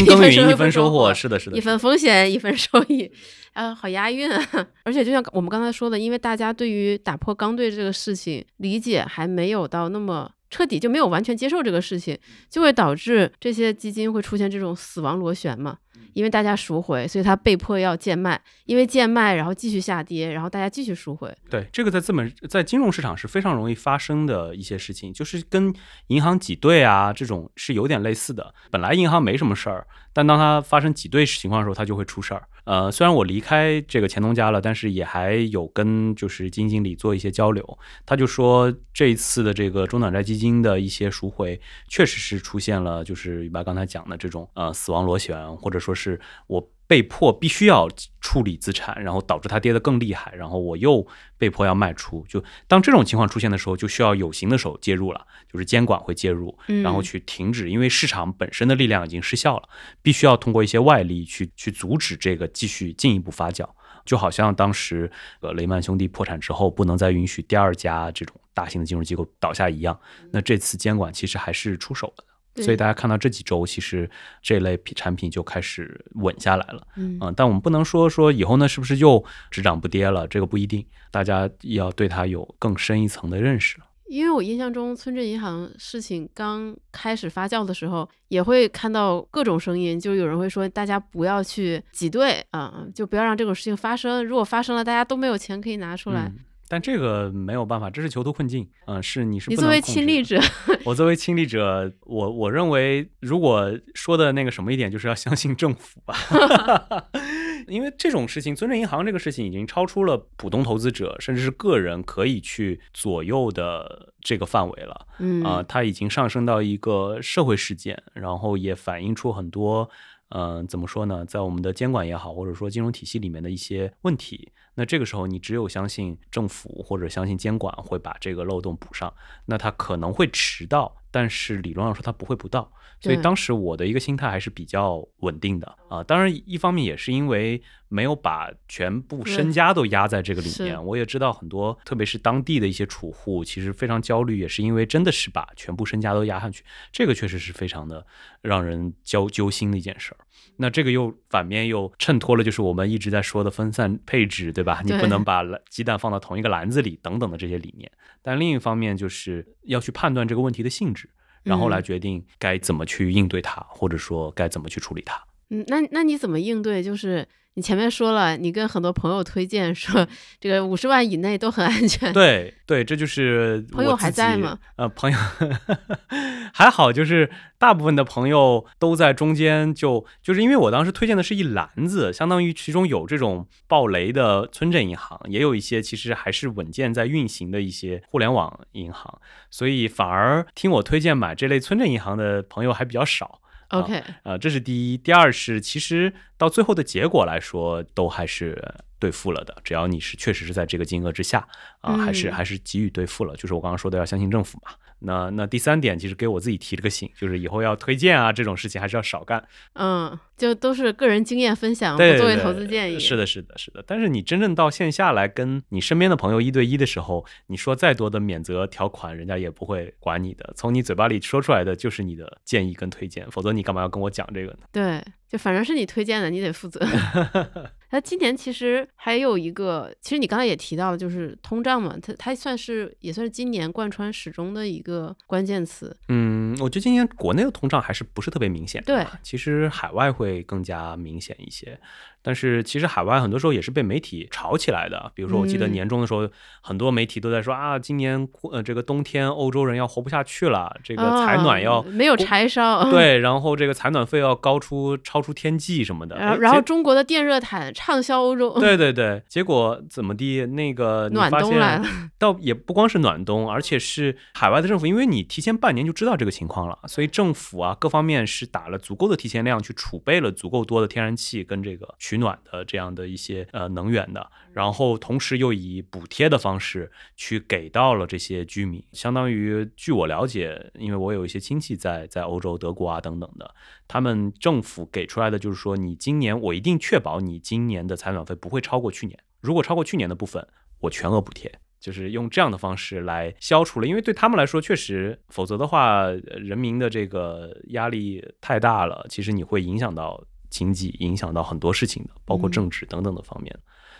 一分收获，是的，是的。一分风险一分收益，啊，好押韵啊！而且就像我们刚才说的，因为大家对于打破刚兑这个事情理解还没有到那么彻底就没有完全接受这个事情，就会导致这些基金会出现这种死亡螺旋嘛。因为大家赎回，所以它被迫要贱卖，因为贱卖，然后继续下跌，然后大家继续赎回。对，这个在资本在金融市场是非常容易发生的一些事情，就是跟银行挤兑啊这种是有点类似的。本来银行没什么事儿，但当它发生挤兑情况的时候，它就会出事儿。呃，虽然我离开这个钱东家了，但是也还有跟就是基金经理做一些交流。他就说，这一次的这个中短债基金的一些赎回，确实是出现了就是宇白刚才讲的这种呃死亡螺旋，或者说是我。被迫必须要处理资产，然后导致它跌得更厉害，然后我又被迫要卖出。就当这种情况出现的时候，就需要有形的手介入了，就是监管会介入，然后去停止，因为市场本身的力量已经失效了，必须要通过一些外力去去阻止这个继续进一步发酵。就好像当时呃雷曼兄弟破产之后，不能再允许第二家这种大型的金融机构倒下一样，那这次监管其实还是出手了的。所以大家看到这几周，其实这类产品就开始稳下来了，嗯，但我们不能说说以后呢是不是又只涨不跌了，这个不一定，大家要对它有更深一层的认识。因为我印象中村镇银行事情刚开始发酵的时候，也会看到各种声音，就有人会说大家不要去挤兑啊，就不要让这种事情发生，如果发生了，大家都没有钱可以拿出来。但这个没有办法，这是囚徒困境。嗯，是你是你作为亲历者，我作为亲历者，我我认为，如果说的那个什么一点，就是要相信政府吧。因为这种事情，村镇银行这个事情已经超出了普通投资者，甚至是个人可以去左右的这个范围了。嗯啊，它已经上升到一个社会事件，然后也反映出很多，嗯，怎么说呢，在我们的监管也好，或者说金融体系里面的一些问题。那这个时候，你只有相信政府或者相信监管会把这个漏洞补上。那它可能会迟到，但是理论上说它不会不到。所以当时我的一个心态还是比较稳定的啊。当然，一方面也是因为没有把全部身家都压在这个里面。我也知道很多，特别是当地的一些储户，其实非常焦虑，也是因为真的是把全部身家都压上去。这个确实是非常的让人焦揪心的一件事儿。那这个又反面又衬托了，就是我们一直在说的分散配置，对吧？你不能把鸡蛋放到同一个篮子里，等等的这些理念。但另一方面，就是要去判断这个问题的性质，然后来决定该怎么去应对它，或者说该怎么去处理它。嗯，那那你怎么应对？就是。你前面说了，你跟很多朋友推荐说，这个五十万以内都很安全。对对，这就是朋友还在吗？呃，朋友 还好，就是大部分的朋友都在中间，就就是因为我当时推荐的是一篮子，相当于其中有这种暴雷的村镇银行，也有一些其实还是稳健在运行的一些互联网银行，所以反而听我推荐买这类村镇银行的朋友还比较少。OK，呃，这是第一，第二是其实到最后的结果来说，都还是兑付了的。只要你是确实是在这个金额之下，啊，还是还是给予兑付了。就是我刚刚说的，要相信政府嘛。那那第三点，其实给我自己提了个醒，就是以后要推荐啊这种事情还是要少干。嗯，就都是个人经验分享，不作为投资建议。是的，是的，是的。但是你真正到线下来跟你身边的朋友一对一的时候，你说再多的免责条款，人家也不会管你的。从你嘴巴里说出来的就是你的建议跟推荐，否则你干嘛要跟我讲这个呢？对。就反正是你推荐的，你得负责。那今年其实还有一个，其实你刚才也提到了，就是通胀嘛，它它算是也算是今年贯穿始终的一个关键词。嗯，我觉得今年国内的通胀还是不是特别明显。对，其实海外会更加明显一些。但是其实海外很多时候也是被媒体炒起来的，比如说我记得年终的时候，很多媒体都在说啊，今年呃这个冬天欧洲人要活不下去了，这个采暖要没有柴烧，对，然后这个采暖费要高出超出天际什么的。然后中国的电热毯畅销欧洲。对对对，结果怎么地？那个暖冬来了，倒也不光是暖冬，而且是海外的政府，因为你提前半年就知道这个情况了，所以政府啊各方面是打了足够的提前量，去储备了足够多的天然气跟这个取暖的这样的一些呃能源的，然后同时又以补贴的方式去给到了这些居民，相当于据我了解，因为我有一些亲戚在在欧洲、德国啊等等的，他们政府给出来的就是说，你今年我一定确保你今年的采暖费不会超过去年，如果超过去年的部分，我全额补贴，就是用这样的方式来消除了，因为对他们来说确实，否则的话，人民的这个压力太大了，其实你会影响到。经济影响到很多事情的，包括政治等等的方面，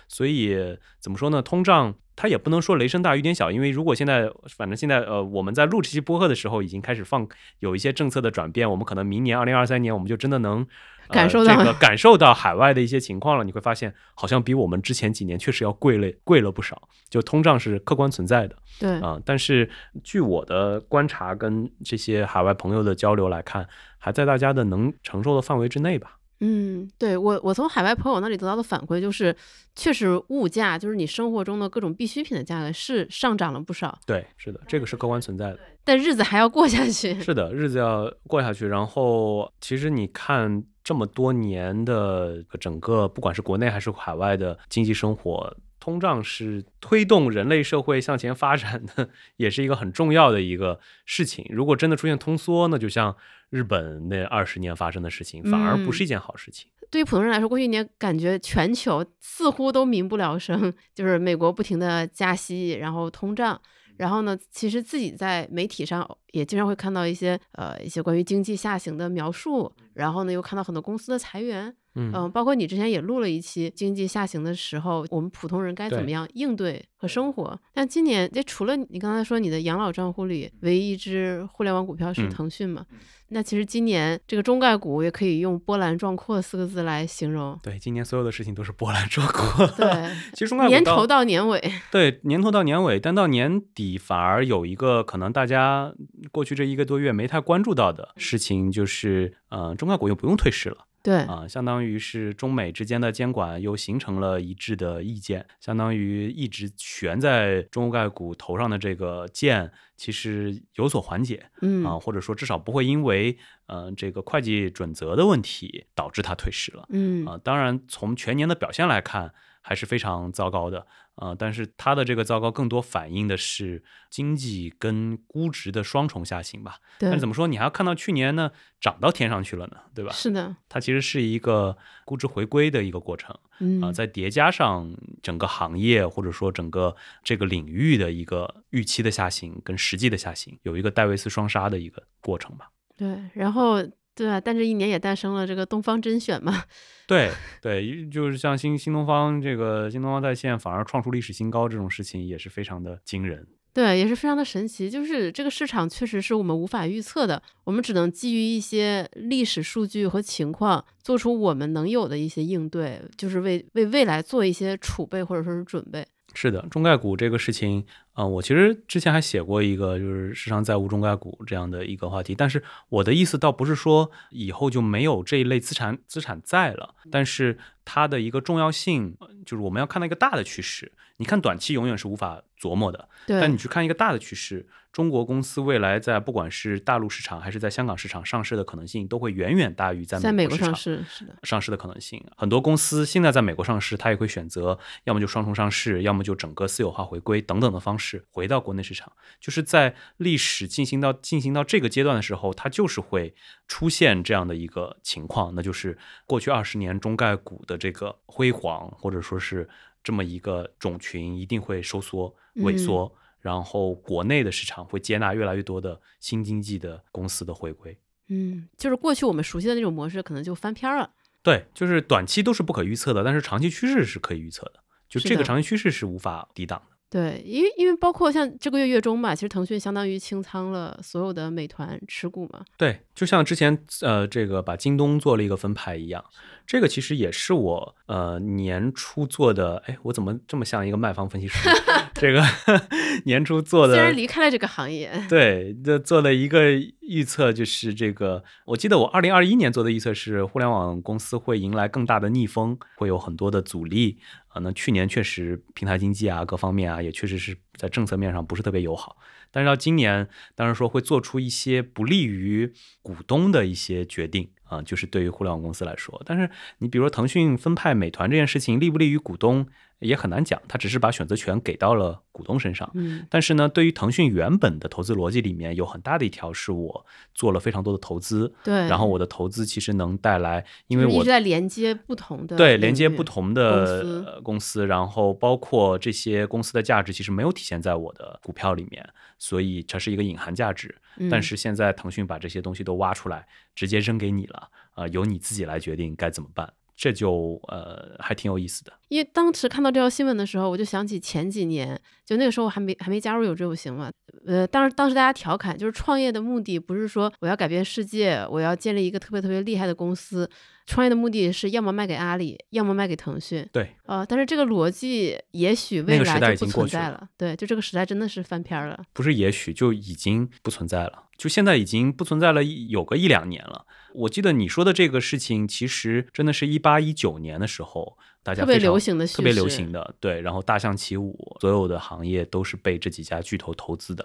所以怎么说呢？通胀它也不能说雷声大雨点小，因为如果现在反正现在呃我们在录这期播客的时候已经开始放有一些政策的转变，我们可能明年二零二三年我们就真的能。感受到这个感受到海外的一些情况了，你会发现好像比我们之前几年确实要贵了贵了不少，就通胀是客观存在的。对啊，但是据我的观察跟这些海外朋友的交流来看，还在大家的能承受的范围之内吧。嗯，对我我从海外朋友那里得到的反馈就是，确实物价就是你生活中的各种必需品的价格是上涨了不少。对，是的，这个是客观存在的。但日子还要过下去。是的，日子要过下去。然后其实你看。这么多年的整个，不管是国内还是海外的经济生活，通胀是推动人类社会向前发展的，也是一个很重要的一个事情。如果真的出现通缩，那就像日本那二十年发生的事情，反而不是一件好事情。对于普通人来说，过去一年感觉全球似乎都民不聊生，就是美国不停的加息，然后通胀。然后呢，其实自己在媒体上也经常会看到一些呃一些关于经济下行的描述，然后呢又看到很多公司的裁员，嗯，包括你之前也录了一期经济下行的时候，我们普通人该怎么样应对和生活。但今年这除了你刚才说你的养老账户里唯一一只互联网股票是腾讯嘛？那其实今年这个中概股也可以用波澜壮阔四个字来形容。对，今年所有的事情都是波澜壮阔。对，其实中概股年头到年尾，对，年头到年尾，但到年底反而有一个可能大家过去这一个多月没太关注到的事情，就是，呃，中概股又不用退市了。对。啊，相当于是中美之间的监管又形成了一致的意见，相当于一直悬在中概股头上的这个剑，其实有所缓解，嗯。啊，或者说至少不会因为呃这个会计准则的问题导致它退市了，嗯。啊，当然从全年的表现来看。还是非常糟糕的啊！但是它的这个糟糕更多反映的是经济跟估值的双重下行吧。但是怎么说，你还要看到去年呢涨到天上去了呢，对吧？是的，它其实是一个估值回归的一个过程啊，再叠加上整个行业或者说整个这个领域的一个预期的下行跟实际的下行，有一个戴维斯双杀的一个过程吧。对，然后。对啊，但这一年也诞生了这个东方甄选嘛。对对，就是像新新东方这个新东方在线反而创出历史新高这种事情也是非常的惊人。对，也是非常的神奇。就是这个市场确实是我们无法预测的，我们只能基于一些历史数据和情况，做出我们能有的一些应对，就是为为未来做一些储备或者说是准备。是的，中概股这个事情，啊，我其实之前还写过一个，就是市场在无中概股这样的一个话题。但是我的意思倒不是说以后就没有这一类资产资产在了，但是它的一个重要性，就是我们要看到一个大的趋势。你看短期永远是无法琢磨的，但你去看一个大的趋势。中国公司未来在不管是大陆市场还是在香港市场上市的可能性，都会远远大于在美国上市上市的可能性。很多公司现在在美国上市，它也会选择要么就双重上市，要么就整个私有化回归等等的方式回到国内市场。就是在历史进行到进行到这个阶段的时候，它就是会出现这样的一个情况，那就是过去二十年中概股的这个辉煌，或者说是这么一个种群一定会收缩萎缩。然后国内的市场会接纳越来越多的新经济的公司的回归，嗯，就是过去我们熟悉的那种模式可能就翻篇了。对，就是短期都是不可预测的，但是长期趋势是可以预测的，就这个长期趋势是无法抵挡的。对，因为因为包括像这个月月中吧，其实腾讯相当于清仓了所有的美团持股嘛。对，就像之前呃这个把京东做了一个分派一样。这个其实也是我呃年初做的，哎，我怎么这么像一个卖方分析师？这个 年初做的，虽然离开了这个行业，对，这做了一个预测，就是这个，我记得我二零二一年做的预测是，互联网公司会迎来更大的逆风，会有很多的阻力啊。那去年确实平台经济啊，各方面啊，也确实是在政策面上不是特别友好。但是到今年，当然说会做出一些不利于股东的一些决定。啊，就是对于互联网公司来说，但是你比如说腾讯分派美团这件事情，利不利于股东？也很难讲，他只是把选择权给到了股东身上。嗯，但是呢，对于腾讯原本的投资逻辑里面，有很大的一条是我做了非常多的投资。对，然后我的投资其实能带来，因为我一直在连接不同的对连接不同的公司，然后包括这些公司的价值其实没有体现在我的股票里面，所以它是一个隐含价值。但是现在腾讯把这些东西都挖出来，直接扔给你了啊，由你自己来决定该怎么办。这就呃还挺有意思的。因为当时看到这条新闻的时候，我就想起前几年，就那个时候还没还没加入有志有行嘛，呃，当时当时大家调侃，就是创业的目的不是说我要改变世界，我要建立一个特别特别厉害的公司，创业的目的是要么卖给阿里，要么卖给腾讯。对，呃，但是这个逻辑也许未来就不存在了。对，就这个时代真的是翻篇了。不是也许就已经不存在了，就现在已经不存在了，有个一两年了。我记得你说的这个事情，其实真的是一八一九年的时候。大家特别流行的，特别流行的，对。然后大象起舞，所有的行业都是被这几家巨头投资的。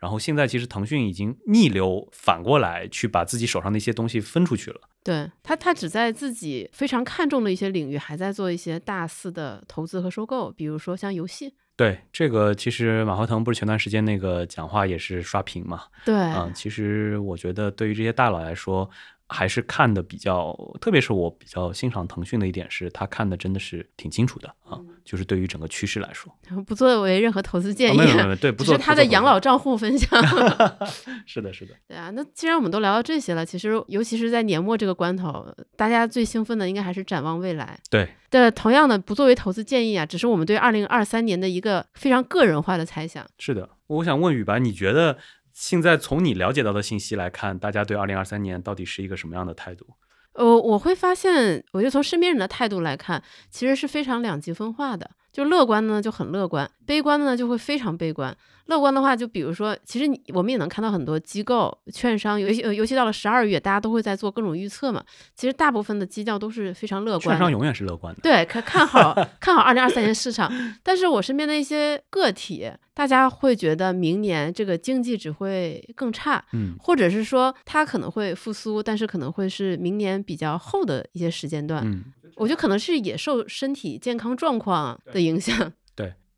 然后现在其实腾讯已经逆流反过来，去把自己手上的一些东西分出去了。对他，他只在自己非常看重的一些领域，还在做一些大肆的投资和收购，比如说像游戏。对这个，其实马化腾不是前段时间那个讲话也是刷屏嘛？对，嗯，其实我觉得对于这些大佬来说。还是看的比较，特别是我比较欣赏腾讯的一点是，他看的真的是挺清楚的啊，就是对于整个趋势来说，不作为任何投资建议，没有没有，对，不是他的养老账户分享。是的，是的。对啊，那既然我们都聊到这些了，其实尤其是在年末这个关头，大家最兴奋的应该还是展望未来。对，的同样的不作为投资建议啊，只是我们对二零二三年的一个非常个人化的猜想。是的，我想问宇白，你觉得？现在从你了解到的信息来看，大家对二零二三年到底是一个什么样的态度？呃，我会发现，我就从身边人的态度来看，其实是非常两极分化的。就乐观呢就很乐观，悲观的呢就会非常悲观。乐观的话，就比如说，其实你我们也能看到很多机构、券商，尤其尤其到了十二月，大家都会在做各种预测嘛。其实大部分的基调都是非常乐观。券商永远是乐观的。对，看看好 看好二零二三年市场。但是我身边的一些个体，大家会觉得明年这个经济只会更差，嗯，或者是说它可能会复苏，但是可能会是明年比较后的一些时间段。嗯，我觉得可能是也受身体健康状况的影响。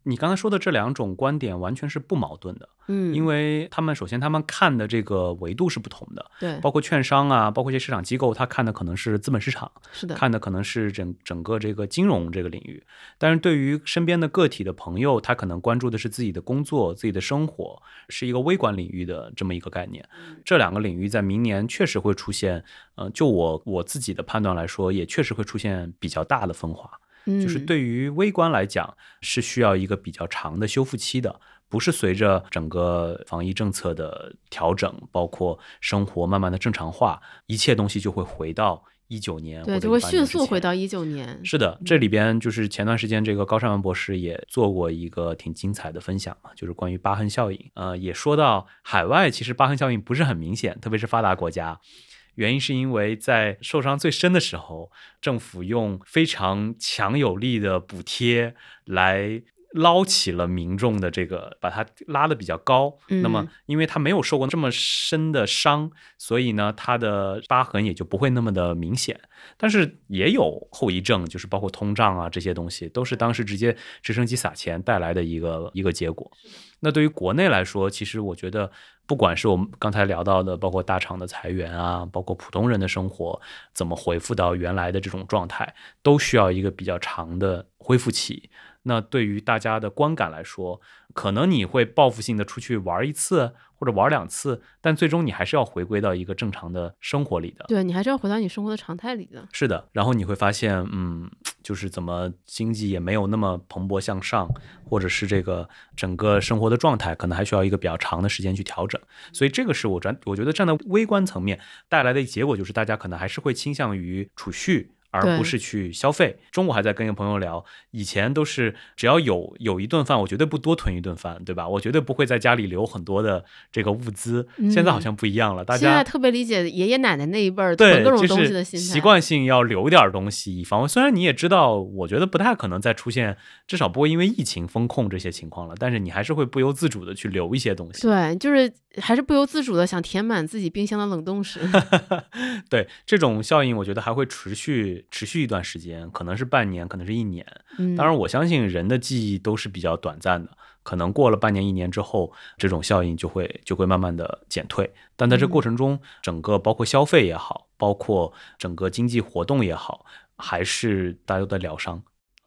对你刚才说的这两种观点完全是不矛盾的，嗯，因为他们首先他们看的这个维度是不同的，对，包括券商啊，包括一些市场机构，他看的可能是资本市场，是的，看的可能是整整个这个金融这个领域，但是对于身边的个体的朋友，他可能关注的是自己的工作、自己的生活，是一个微观领域的这么一个概念。这两个领域在明年确实会出现，呃，就我我自己的判断来说，也确实会出现比较大的分化。就是对于微观来讲，是需要一个比较长的修复期的，不是随着整个防疫政策的调整，包括生活慢慢的正常化，一切东西就会回到一九年，对，就会迅速回到一九年。是的，这里边就是前段时间这个高山文博士也做过一个挺精彩的分享嘛，就是关于疤痕效应，呃，也说到海外其实疤痕效应不是很明显，特别是发达国家。原因是因为在受伤最深的时候，政府用非常强有力的补贴来捞起了民众的这个，把他拉的比较高。那么，因为他没有受过这么深的伤，所以呢，他的疤痕也就不会那么的明显。但是也有后遗症，就是包括通胀啊这些东西，都是当时直接直升机撒钱带来的一个一个结果。那对于国内来说，其实我觉得。不管是我们刚才聊到的，包括大厂的裁员啊，包括普通人的生活怎么恢复到原来的这种状态，都需要一个比较长的恢复期。那对于大家的观感来说，可能你会报复性的出去玩一次或者玩两次，但最终你还是要回归到一个正常的生活里的。对你还是要回到你生活的常态里的。是的，然后你会发现，嗯，就是怎么经济也没有那么蓬勃向上，或者是这个整个生活的状态，可能还需要一个比较长的时间去调整。所以这个是我站，我觉得站在微观层面带来的结果，就是大家可能还是会倾向于储蓄。而不是去消费。中午还在跟一个朋友聊，以前都是只要有有一顿饭，我绝对不多囤一顿饭，对吧？我绝对不会在家里留很多的这个物资。现在好像不一样了，大家现在特别理解爷爷奶奶那一辈儿囤各种东西的心态，习惯性要留点东西以防。虽然你也知道，我觉得不太可能再出现，至少不会因为疫情风控这些情况了，但是你还是会不由自主的去留一些东西。对，就是还是不由自主的想填满自己冰箱的冷冻室。对，这种效应我觉得还会持续。持续一段时间，可能是半年，可能是一年。当然，我相信人的记忆都是比较短暂的，可能过了半年、一年之后，这种效应就会就会慢慢的减退。但在这过程中，整个包括消费也好，包括整个经济活动也好，还是大家都在疗伤。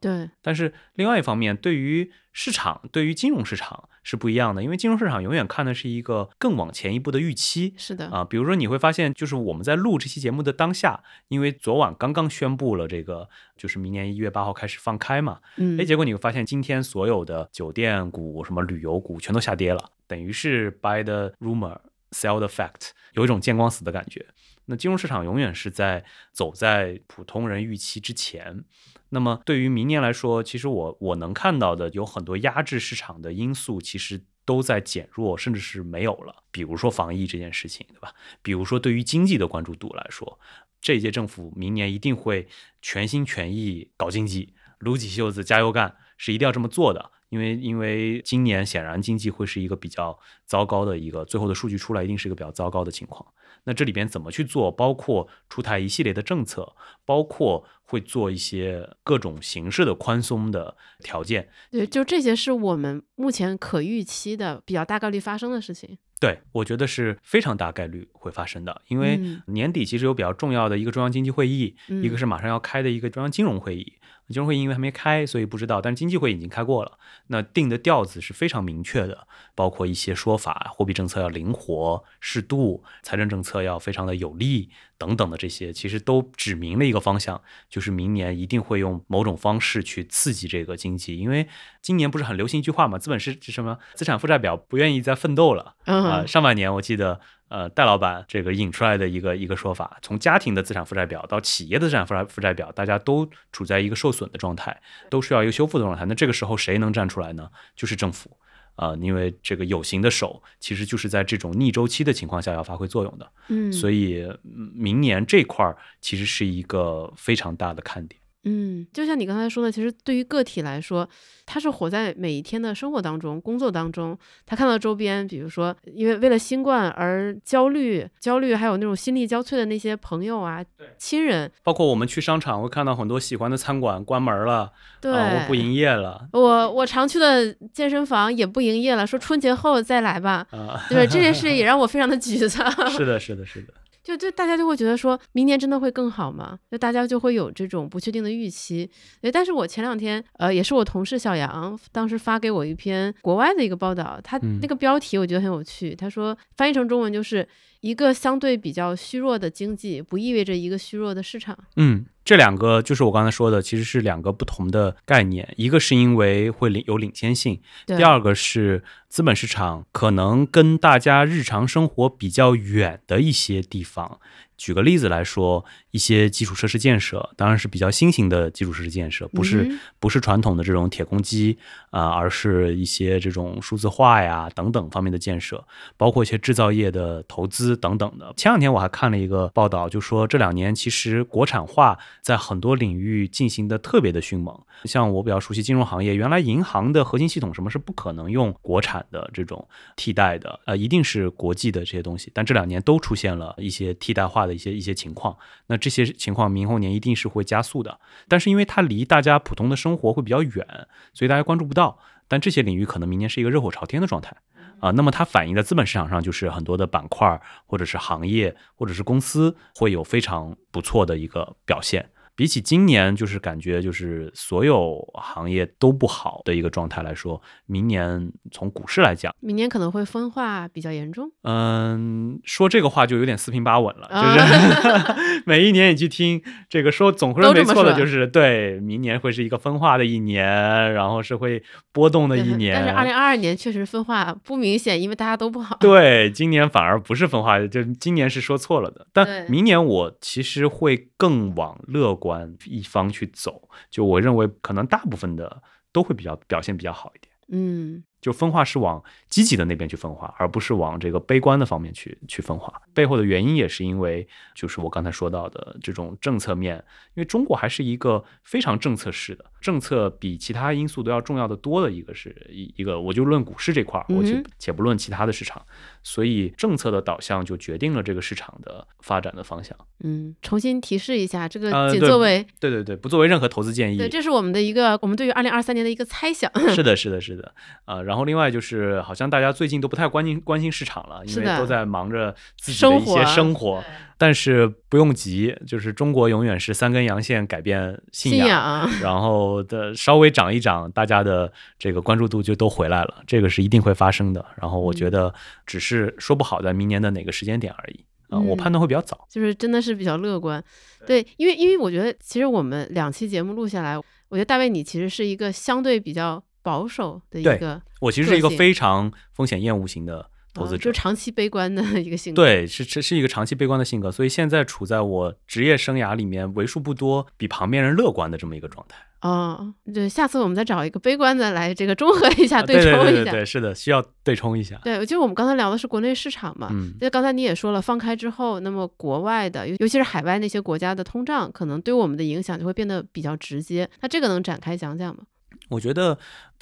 对，但是另外一方面，对于市场，对于金融市场是不一样的，因为金融市场永远看的是一个更往前一步的预期。是的啊，比如说你会发现，就是我们在录这期节目的当下，因为昨晚刚刚宣布了这个，就是明年一月八号开始放开嘛，嗯，哎，结果你会发现今天所有的酒店股、什么旅游股全都下跌了，等于是 buy the rumor。Sell the fact，有一种见光死的感觉。那金融市场永远是在走在普通人预期之前。那么对于明年来说，其实我我能看到的有很多压制市场的因素，其实都在减弱，甚至是没有了。比如说防疫这件事情，对吧？比如说对于经济的关注度来说，这一届政府明年一定会全心全意搞经济，撸起袖子加油干，是一定要这么做的。因为因为今年显然经济会是一个比较糟糕的一个，最后的数据出来一定是一个比较糟糕的情况。那这里边怎么去做？包括出台一系列的政策，包括会做一些各种形式的宽松的条件。对，就这些是我们目前可预期的比较大概率发生的事情。对，我觉得是非常大概率会发生的，因为年底其实有比较重要的一个中央经济会议，一个是马上要开的一个中央金融会议。金融会议因为还没开，所以不知道。但是经济会已经开过了，那定的调子是非常明确的，包括一些说法，货币政策要灵活适度，财政政策要非常的有利等等的这些，其实都指明了一个方向，就是明年一定会用某种方式去刺激这个经济。因为今年不是很流行一句话嘛，资本是什么？资产负债表不愿意再奋斗了啊。上半年我记得。呃，戴老板这个引出来的一个一个说法，从家庭的资产负债表到企业的资产负债负债表，大家都处在一个受损的状态，都需要一个修复的状态。那这个时候谁能站出来呢？就是政府啊，因为这个有形的手其实就是在这种逆周期的情况下要发挥作用的。嗯，所以明年这块儿其实是一个非常大的看点。嗯，就像你刚才说的，其实对于个体来说，他是活在每一天的生活当中、工作当中，他看到周边，比如说因为为了新冠而焦虑、焦虑，还有那种心力交瘁的那些朋友啊、亲人，包括我们去商场会看到很多喜欢的餐馆关门了，对，我不营业了。我我常去的健身房也不营业了，说春节后再来吧。啊，对，这件 事也让我非常的沮丧。是的，是的，是的。就就大家就会觉得说明年真的会更好吗？就大家就会有这种不确定的预期。诶，但是我前两天，呃，也是我同事小杨当时发给我一篇国外的一个报道，他那个标题我觉得很有趣。他说翻译成中文就是一个相对比较虚弱的经济，不意味着一个虚弱的市场。嗯。这两个就是我刚才说的，其实是两个不同的概念。一个是因为会领有领先性，第二个是资本市场可能跟大家日常生活比较远的一些地方。举个例子来说，一些基础设施建设，当然是比较新型的基础设施建设，不是不是传统的这种铁公鸡啊，而是一些这种数字化呀等等方面的建设，包括一些制造业的投资等等的。前两天我还看了一个报道，就说这两年其实国产化。在很多领域进行的特别的迅猛，像我比较熟悉金融行业，原来银行的核心系统什么是不可能用国产的这种替代的，呃，一定是国际的这些东西。但这两年都出现了一些替代化的一些一些情况，那这些情况明后年一定是会加速的。但是因为它离大家普通的生活会比较远，所以大家关注不到。但这些领域可能明年是一个热火朝天的状态。啊，那么它反映在资本市场上，就是很多的板块或者是行业或者是公司会有非常不错的一个表现。比起今年，就是感觉就是所有行业都不好的一个状态来说，明年从股市来讲，明年可能会分化比较严重。嗯，说这个话就有点四平八稳了，就是 每一年你去听这个说，总会没错的，就是对，明年会是一个分化的一年，然后是会波动的一年。但是二零二二年确实分化不明显，因为大家都不好。对，今年反而不是分化，就今年是说错了的。但明年我其实会更往乐观。观一方去走，就我认为可能大部分的都会比较表现比较好一点。嗯，就分化是往积极的那边去分化，而不是往这个悲观的方面去去分化。背后的原因也是因为，就是我刚才说到的这种政策面，因为中国还是一个非常政策式的。政策比其他因素都要重要的多的一个是一一个，我就论股市这块儿，我就且不论其他的市场，所以政策的导向就决定了这个市场的发展的方向。嗯，重新提示一下，这个仅作为对对对，不作为任何投资建议。对，这是我们的一个我们对于二零二三年的一个猜想。是的，是的，是的。啊，然后另外就是，好像大家最近都不太关心关心市场了，因为都在忙着自己的一些生活。但是不用急，就是中国永远是三根阳线改变信仰，然后的稍微涨一涨，大家的这个关注度就都回来了，这个是一定会发生的。然后我觉得只是说不好在明年的哪个时间点而已啊，我判断会比较早，就是真的是比较乐观。对，因为因为我觉得其实我们两期节目录下来，我觉得大卫你其实是一个相对比较保守的一个，我其实是一个非常风险厌恶型的。投资者就长期悲观的一个性格，对，是这是一个长期悲观的性格，所以现在处在我职业生涯里面为数不多比旁边人乐观的这么一个状态。哦，对，下次我们再找一个悲观的来这个中和一下，对冲一下。对对，是的，需要对冲一下。对，就是我们刚才聊的是国内市场嘛，嗯，就刚才你也说了，放开之后，那么国外的，尤尤其是海外那些国家的通胀，可能对我们的影响就会变得比较直接。那这个能展开讲讲吗？我觉得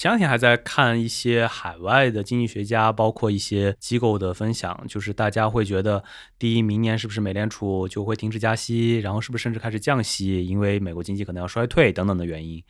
前两天还在看一些海外的经济学家，包括一些机构的分享，就是大家会觉得，第一，明年是不是美联储就会停止加息，然后是不是甚至开始降息，因为美国经济可能要衰退等等的原因。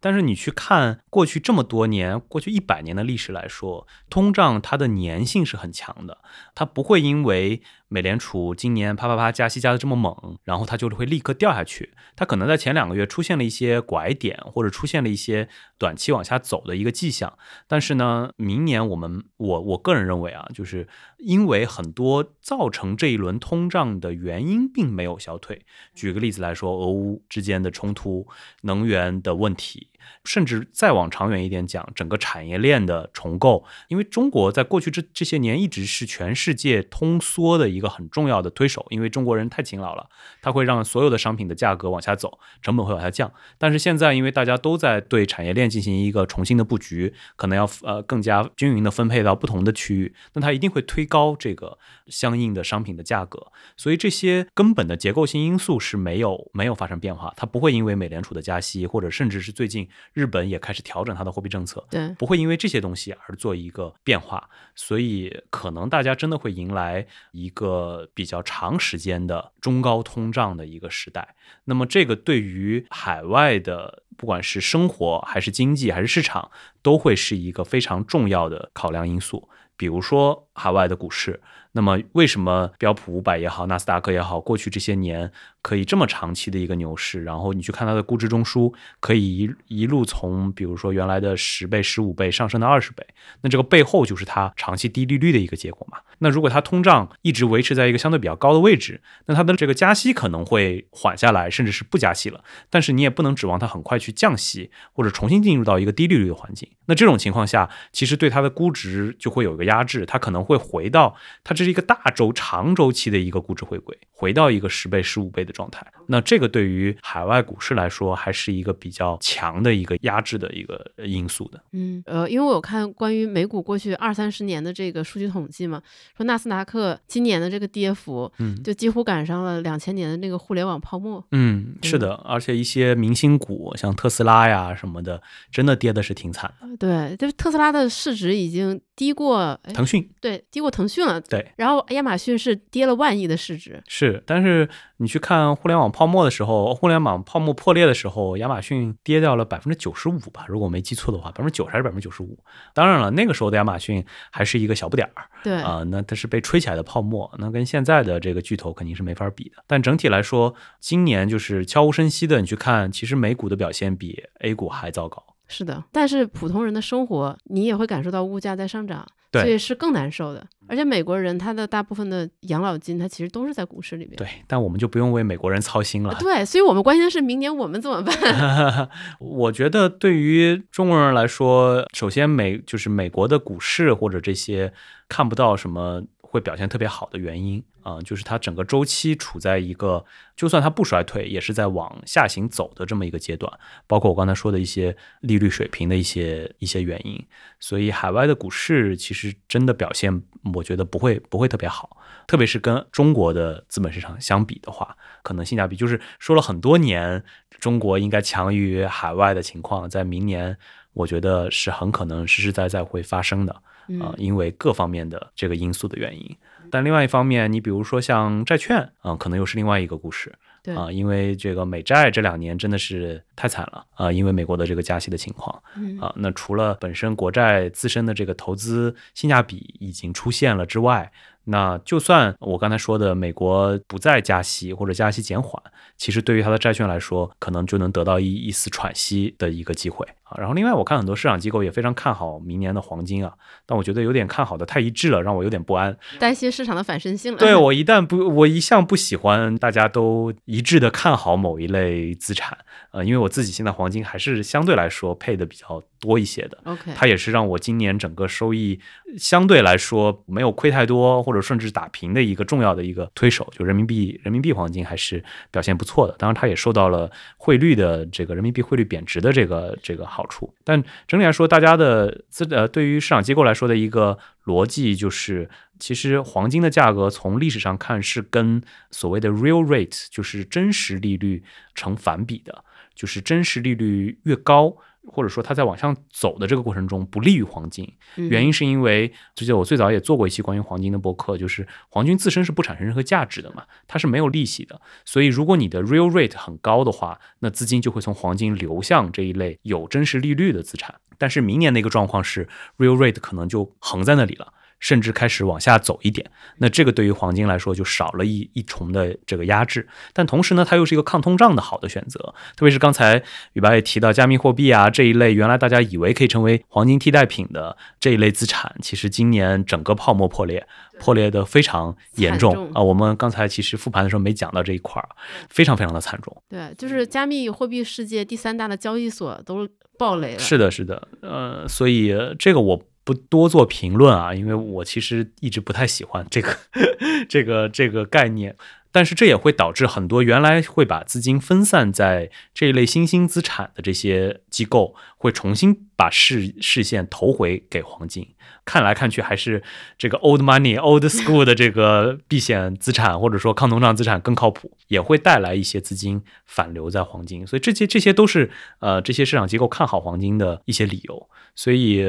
但是你去看过去这么多年，过去一百年的历史来说，通胀它的粘性是很强的，它不会因为美联储今年啪啪啪加息加的这么猛，然后它就会立刻掉下去。它可能在前两个月出现了一些拐点，或者出现了一些短期往下走的一个迹象。但是呢，明年我们我我个人认为啊，就是因为很多造成这一轮通胀的原因并没有消退。举个例子来说，俄乌之间的冲突、能源的问题。甚至再往长远一点讲，整个产业链的重构，因为中国在过去这这些年一直是全世界通缩的一个很重要的推手，因为中国人太勤劳了，它会让所有的商品的价格往下走，成本会往下降。但是现在，因为大家都在对产业链进行一个重新的布局，可能要呃更加均匀的分配到不同的区域，那它一定会推高这个相应的商品的价格。所以这些根本的结构性因素是没有没有发生变化，它不会因为美联储的加息，或者甚至是最近。日本也开始调整它的货币政策，对，不会因为这些东西而做一个变化，所以可能大家真的会迎来一个比较长时间的中高通胀的一个时代。那么，这个对于海外的不管是生活还是经济还是市场，都会是一个非常重要的考量因素。比如说海外的股市。那么，为什么标普五百也好，纳斯达克也好，过去这些年可以这么长期的一个牛市？然后你去看它的估值中枢，可以一一路从，比如说原来的十倍、十五倍上升到二十倍。那这个背后就是它长期低利率的一个结果嘛？那如果它通胀一直维持在一个相对比较高的位置，那它的这个加息可能会缓下来，甚至是不加息了。但是你也不能指望它很快去降息，或者重新进入到一个低利率的环境。那这种情况下，其实对它的估值就会有一个压制，它可能会回到它。这是一个大周长周期的一个估值回归，回到一个十倍、十五倍的的状态。那这个对于海外股市来说，还是一个比较强的一个压制的一个因素的。嗯，呃，因为我有看关于美股过去二三十年的这个数据统计嘛，说纳斯达克今年的这个跌幅，嗯，就几乎赶上了两千年的那个互联网泡沫。嗯，是的，而且一些明星股，像特斯拉呀什么的，真的跌的是挺惨的。对，就是特斯拉的市值已经低过腾讯，对，低过腾讯了。对。然后亚马逊是跌了万亿的市值，是，但是你去看互联网泡沫的时候，互联网泡沫破裂的时候，亚马逊跌掉了百分之九十五吧，如果我没记错的话，百分之九十还是百分之九十五。当然了，那个时候的亚马逊还是一个小不点儿，对啊，那它是被吹起来的泡沫，那跟现在的这个巨头肯定是没法比的。但整体来说，今年就是悄无声息的，你去看，其实美股的表现比 A 股还糟糕。是的，但是普通人的生活，你也会感受到物价在上涨。所以是更难受的，而且美国人他的大部分的养老金，他其实都是在股市里面。对，但我们就不用为美国人操心了。对，所以我们关心的是明年我们怎么办。我觉得对于中国人来说，首先美就是美国的股市或者这些看不到什么。会表现特别好的原因啊，就是它整个周期处在一个，就算它不衰退，也是在往下行走的这么一个阶段。包括我刚才说的一些利率水平的一些一些原因，所以海外的股市其实真的表现，我觉得不会不会特别好。特别是跟中国的资本市场相比的话，可能性价比就是说了很多年，中国应该强于海外的情况，在明年我觉得是很可能实实在在会发生的。啊，因为各方面的这个因素的原因，但另外一方面，你比如说像债券啊，可能又是另外一个故事。对啊，因为这个美债这两年真的是太惨了啊，因为美国的这个加息的情况啊，那除了本身国债自身的这个投资性价比已经出现了之外，那就算我刚才说的美国不再加息或者加息减缓，其实对于它的债券来说，可能就能得到一一丝喘息的一个机会啊。然后另外，我看很多市场机构也非常看好明年的黄金啊，但我觉得有点看好的太一致了，让我有点不安，担心市场的反身性了。对 我一旦不，我一向不喜欢大家都一致的看好某一类资产，呃，因为我自己现在黄金还是相对来说配的比较多一些的。OK，它也是让我今年整个收益相对来说没有亏太多，或者甚至打平的一个重要的一个推手，就人民币人民币黄金还是表现不错的。当然，它也受到了汇率的这个人民币汇率贬值的这个这个好处。但整体来说，大家的资呃对于市场机构来说的一个逻辑就是，其实黄金的价格从历史上看是跟所谓的 real rate，就是真实利率成反比的，就是真实利率越高。或者说它在往上走的这个过程中不利于黄金，原因是因为，就记得我最早也做过一期关于黄金的博客，就是黄金自身是不产生任何价值的嘛，它是没有利息的，所以如果你的 real rate 很高的话，那资金就会从黄金流向这一类有真实利率的资产。但是明年的一个状况是 real rate 可能就横在那里了。甚至开始往下走一点，那这个对于黄金来说就少了一一重的这个压制，但同时呢，它又是一个抗通胀的好的选择。特别是刚才宇白也提到加密货币啊这一类，原来大家以为可以成为黄金替代品的这一类资产，其实今年整个泡沫破裂，破裂的非常严重啊。我们刚才其实复盘的时候没讲到这一块儿，非常非常的惨重。对，就是加密货币世界第三大的交易所都爆雷了。是的，是的，呃，所以这个我。不多做评论啊，因为我其实一直不太喜欢这个 这个这个概念，但是这也会导致很多原来会把资金分散在这一类新兴资产的这些机构，会重新把视视线投回给黄金。看来看去还是这个 old money old school 的这个避险资产或者说抗通胀资产更靠谱，也会带来一些资金反流在黄金。所以这些这些都是呃这些市场机构看好黄金的一些理由。所以，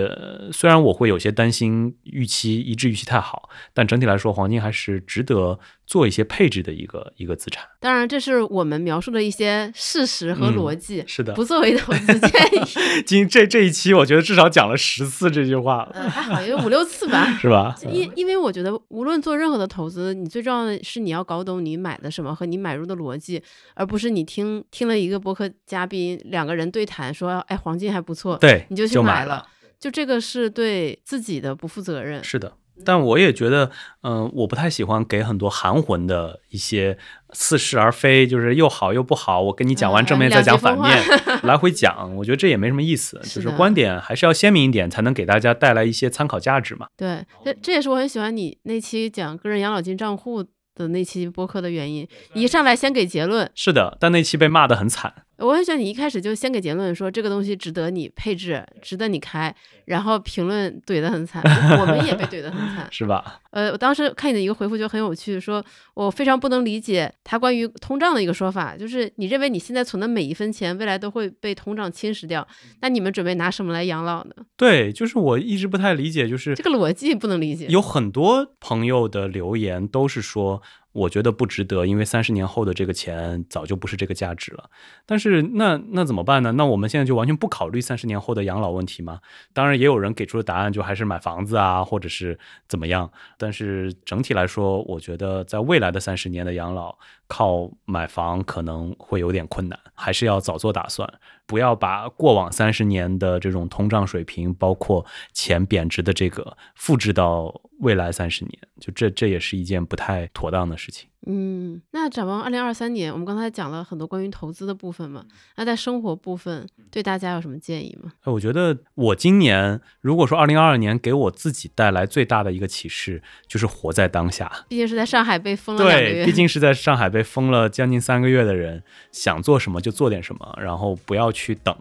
虽然我会有些担心预期一致预期太好，但整体来说，黄金还是值得做一些配置的一个一个资产。当然，这是我们描述的一些事实和逻辑，是的，不作为投资建议。今这这一期，我觉得至少讲了十次这句话了，还好有五六次吧，是吧？因因为我觉得，无论做任何的投资，你最重要的是你要搞懂你买的什么和你买入的逻辑，而不是你听听了一个博客嘉宾两个人对谈说，哎，黄金还不错，对，你就去买了。就这个是对自己的不负责任。是的，但我也觉得，嗯，我不太喜欢给很多含混的一些似是而非，就是又好又不好。我跟你讲完正面再讲反面，来回讲，我觉得这也没什么意思。就是观点还是要鲜明一点，才能给大家带来一些参考价值嘛。对，这这也是我很喜欢你那期讲个人养老金账户的那期播客的原因。一上来先给结论。是的，但那期被骂得很惨。我很喜欢你一开始就先给结论说这个东西值得你配置，值得你开，然后评论怼得很惨，我们也被怼得很惨，是吧？呃，我当时看你的一个回复就很有趣，说我非常不能理解他关于通胀的一个说法，就是你认为你现在存的每一分钱未来都会被通胀侵蚀掉，那你们准备拿什么来养老呢？对，就是我一直不太理解，就是这个逻辑不能理解。有很多朋友的留言都是说。我觉得不值得，因为三十年后的这个钱早就不是这个价值了。但是那那怎么办呢？那我们现在就完全不考虑三十年后的养老问题吗？当然，也有人给出的答案就还是买房子啊，或者是怎么样。但是整体来说，我觉得在未来的三十年的养老，靠买房可能会有点困难，还是要早做打算，不要把过往三十年的这种通胀水平，包括钱贬值的这个复制到。未来三十年，就这这也是一件不太妥当的事情。嗯，那展望二零二三年，我们刚才讲了很多关于投资的部分嘛，那在生活部分，对大家有什么建议吗？我觉得我今年如果说二零二二年给我自己带来最大的一个启示，就是活在当下。毕竟是在上海被封了两个月，毕竟是在上海被封了将近三个月的人，想做什么就做点什么，然后不要去等。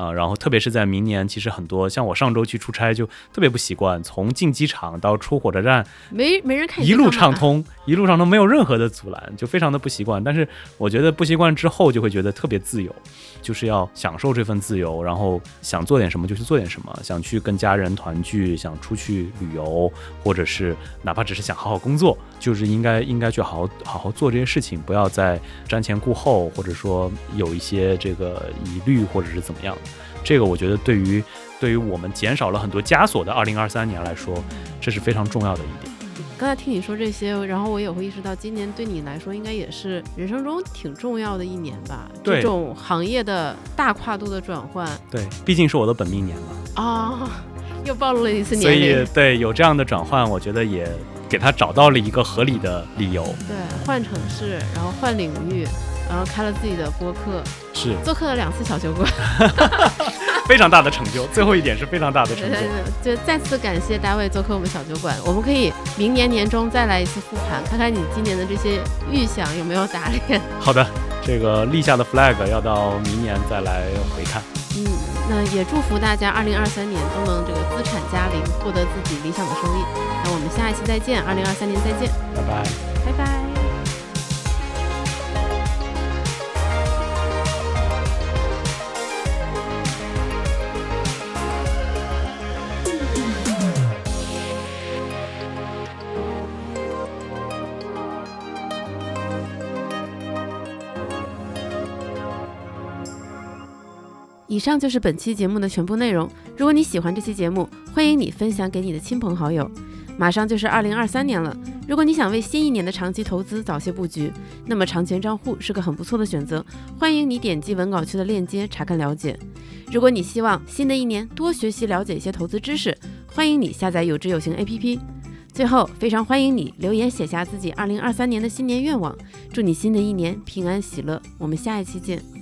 啊，然后特别是在明年，其实很多像我上周去出差就特别不习惯，从进机场到出火车站，没没人看，一路畅通，一路畅通没有任何的阻拦，就非常的不习惯。但是我觉得不习惯之后就会觉得特别自由，就是要享受这份自由，然后想做点什么就去做点什么，想去跟家人团聚，想出去旅游，或者是哪怕只是想好好工作，就是应该应该去好好好好做这些事情，不要再瞻前顾后，或者说有一些这个疑虑或者是怎么样。这个我觉得对于对于我们减少了很多枷锁的二零二三年来说，这是非常重要的一点。刚才听你说这些，然后我也会意识到，今年对你来说应该也是人生中挺重要的一年吧？这种行业的大跨度的转换。对，毕竟是我的本命年嘛。啊，又暴露了一次年龄。所以，对有这样的转换，我觉得也给他找到了一个合理的理由。对，换城市，然后换领域。然后开了自己的播客，是做客了两次小酒馆，非常大的成就。最后一点是非常大的成就，就再次感谢大卫做客我们小酒馆。我们可以明年年中再来一次复盘，看看你今年的这些预想有没有打脸。好的，这个立下的 flag 要到明年再来回看。嗯，那也祝福大家二零二三年都能这个资产加零，获得自己理想的收益。那我们下一期再见，二零二三年再见，拜拜，拜拜。以上就是本期节目的全部内容。如果你喜欢这期节目，欢迎你分享给你的亲朋好友。马上就是二零二三年了，如果你想为新一年的长期投资早些布局，那么长钱账户是个很不错的选择。欢迎你点击文稿区的链接查看了解。如果你希望新的一年多学习了解一些投资知识，欢迎你下载有知有行 APP。最后，非常欢迎你留言写下自己二零二三年的新年愿望，祝你新的一年平安喜乐。我们下一期见。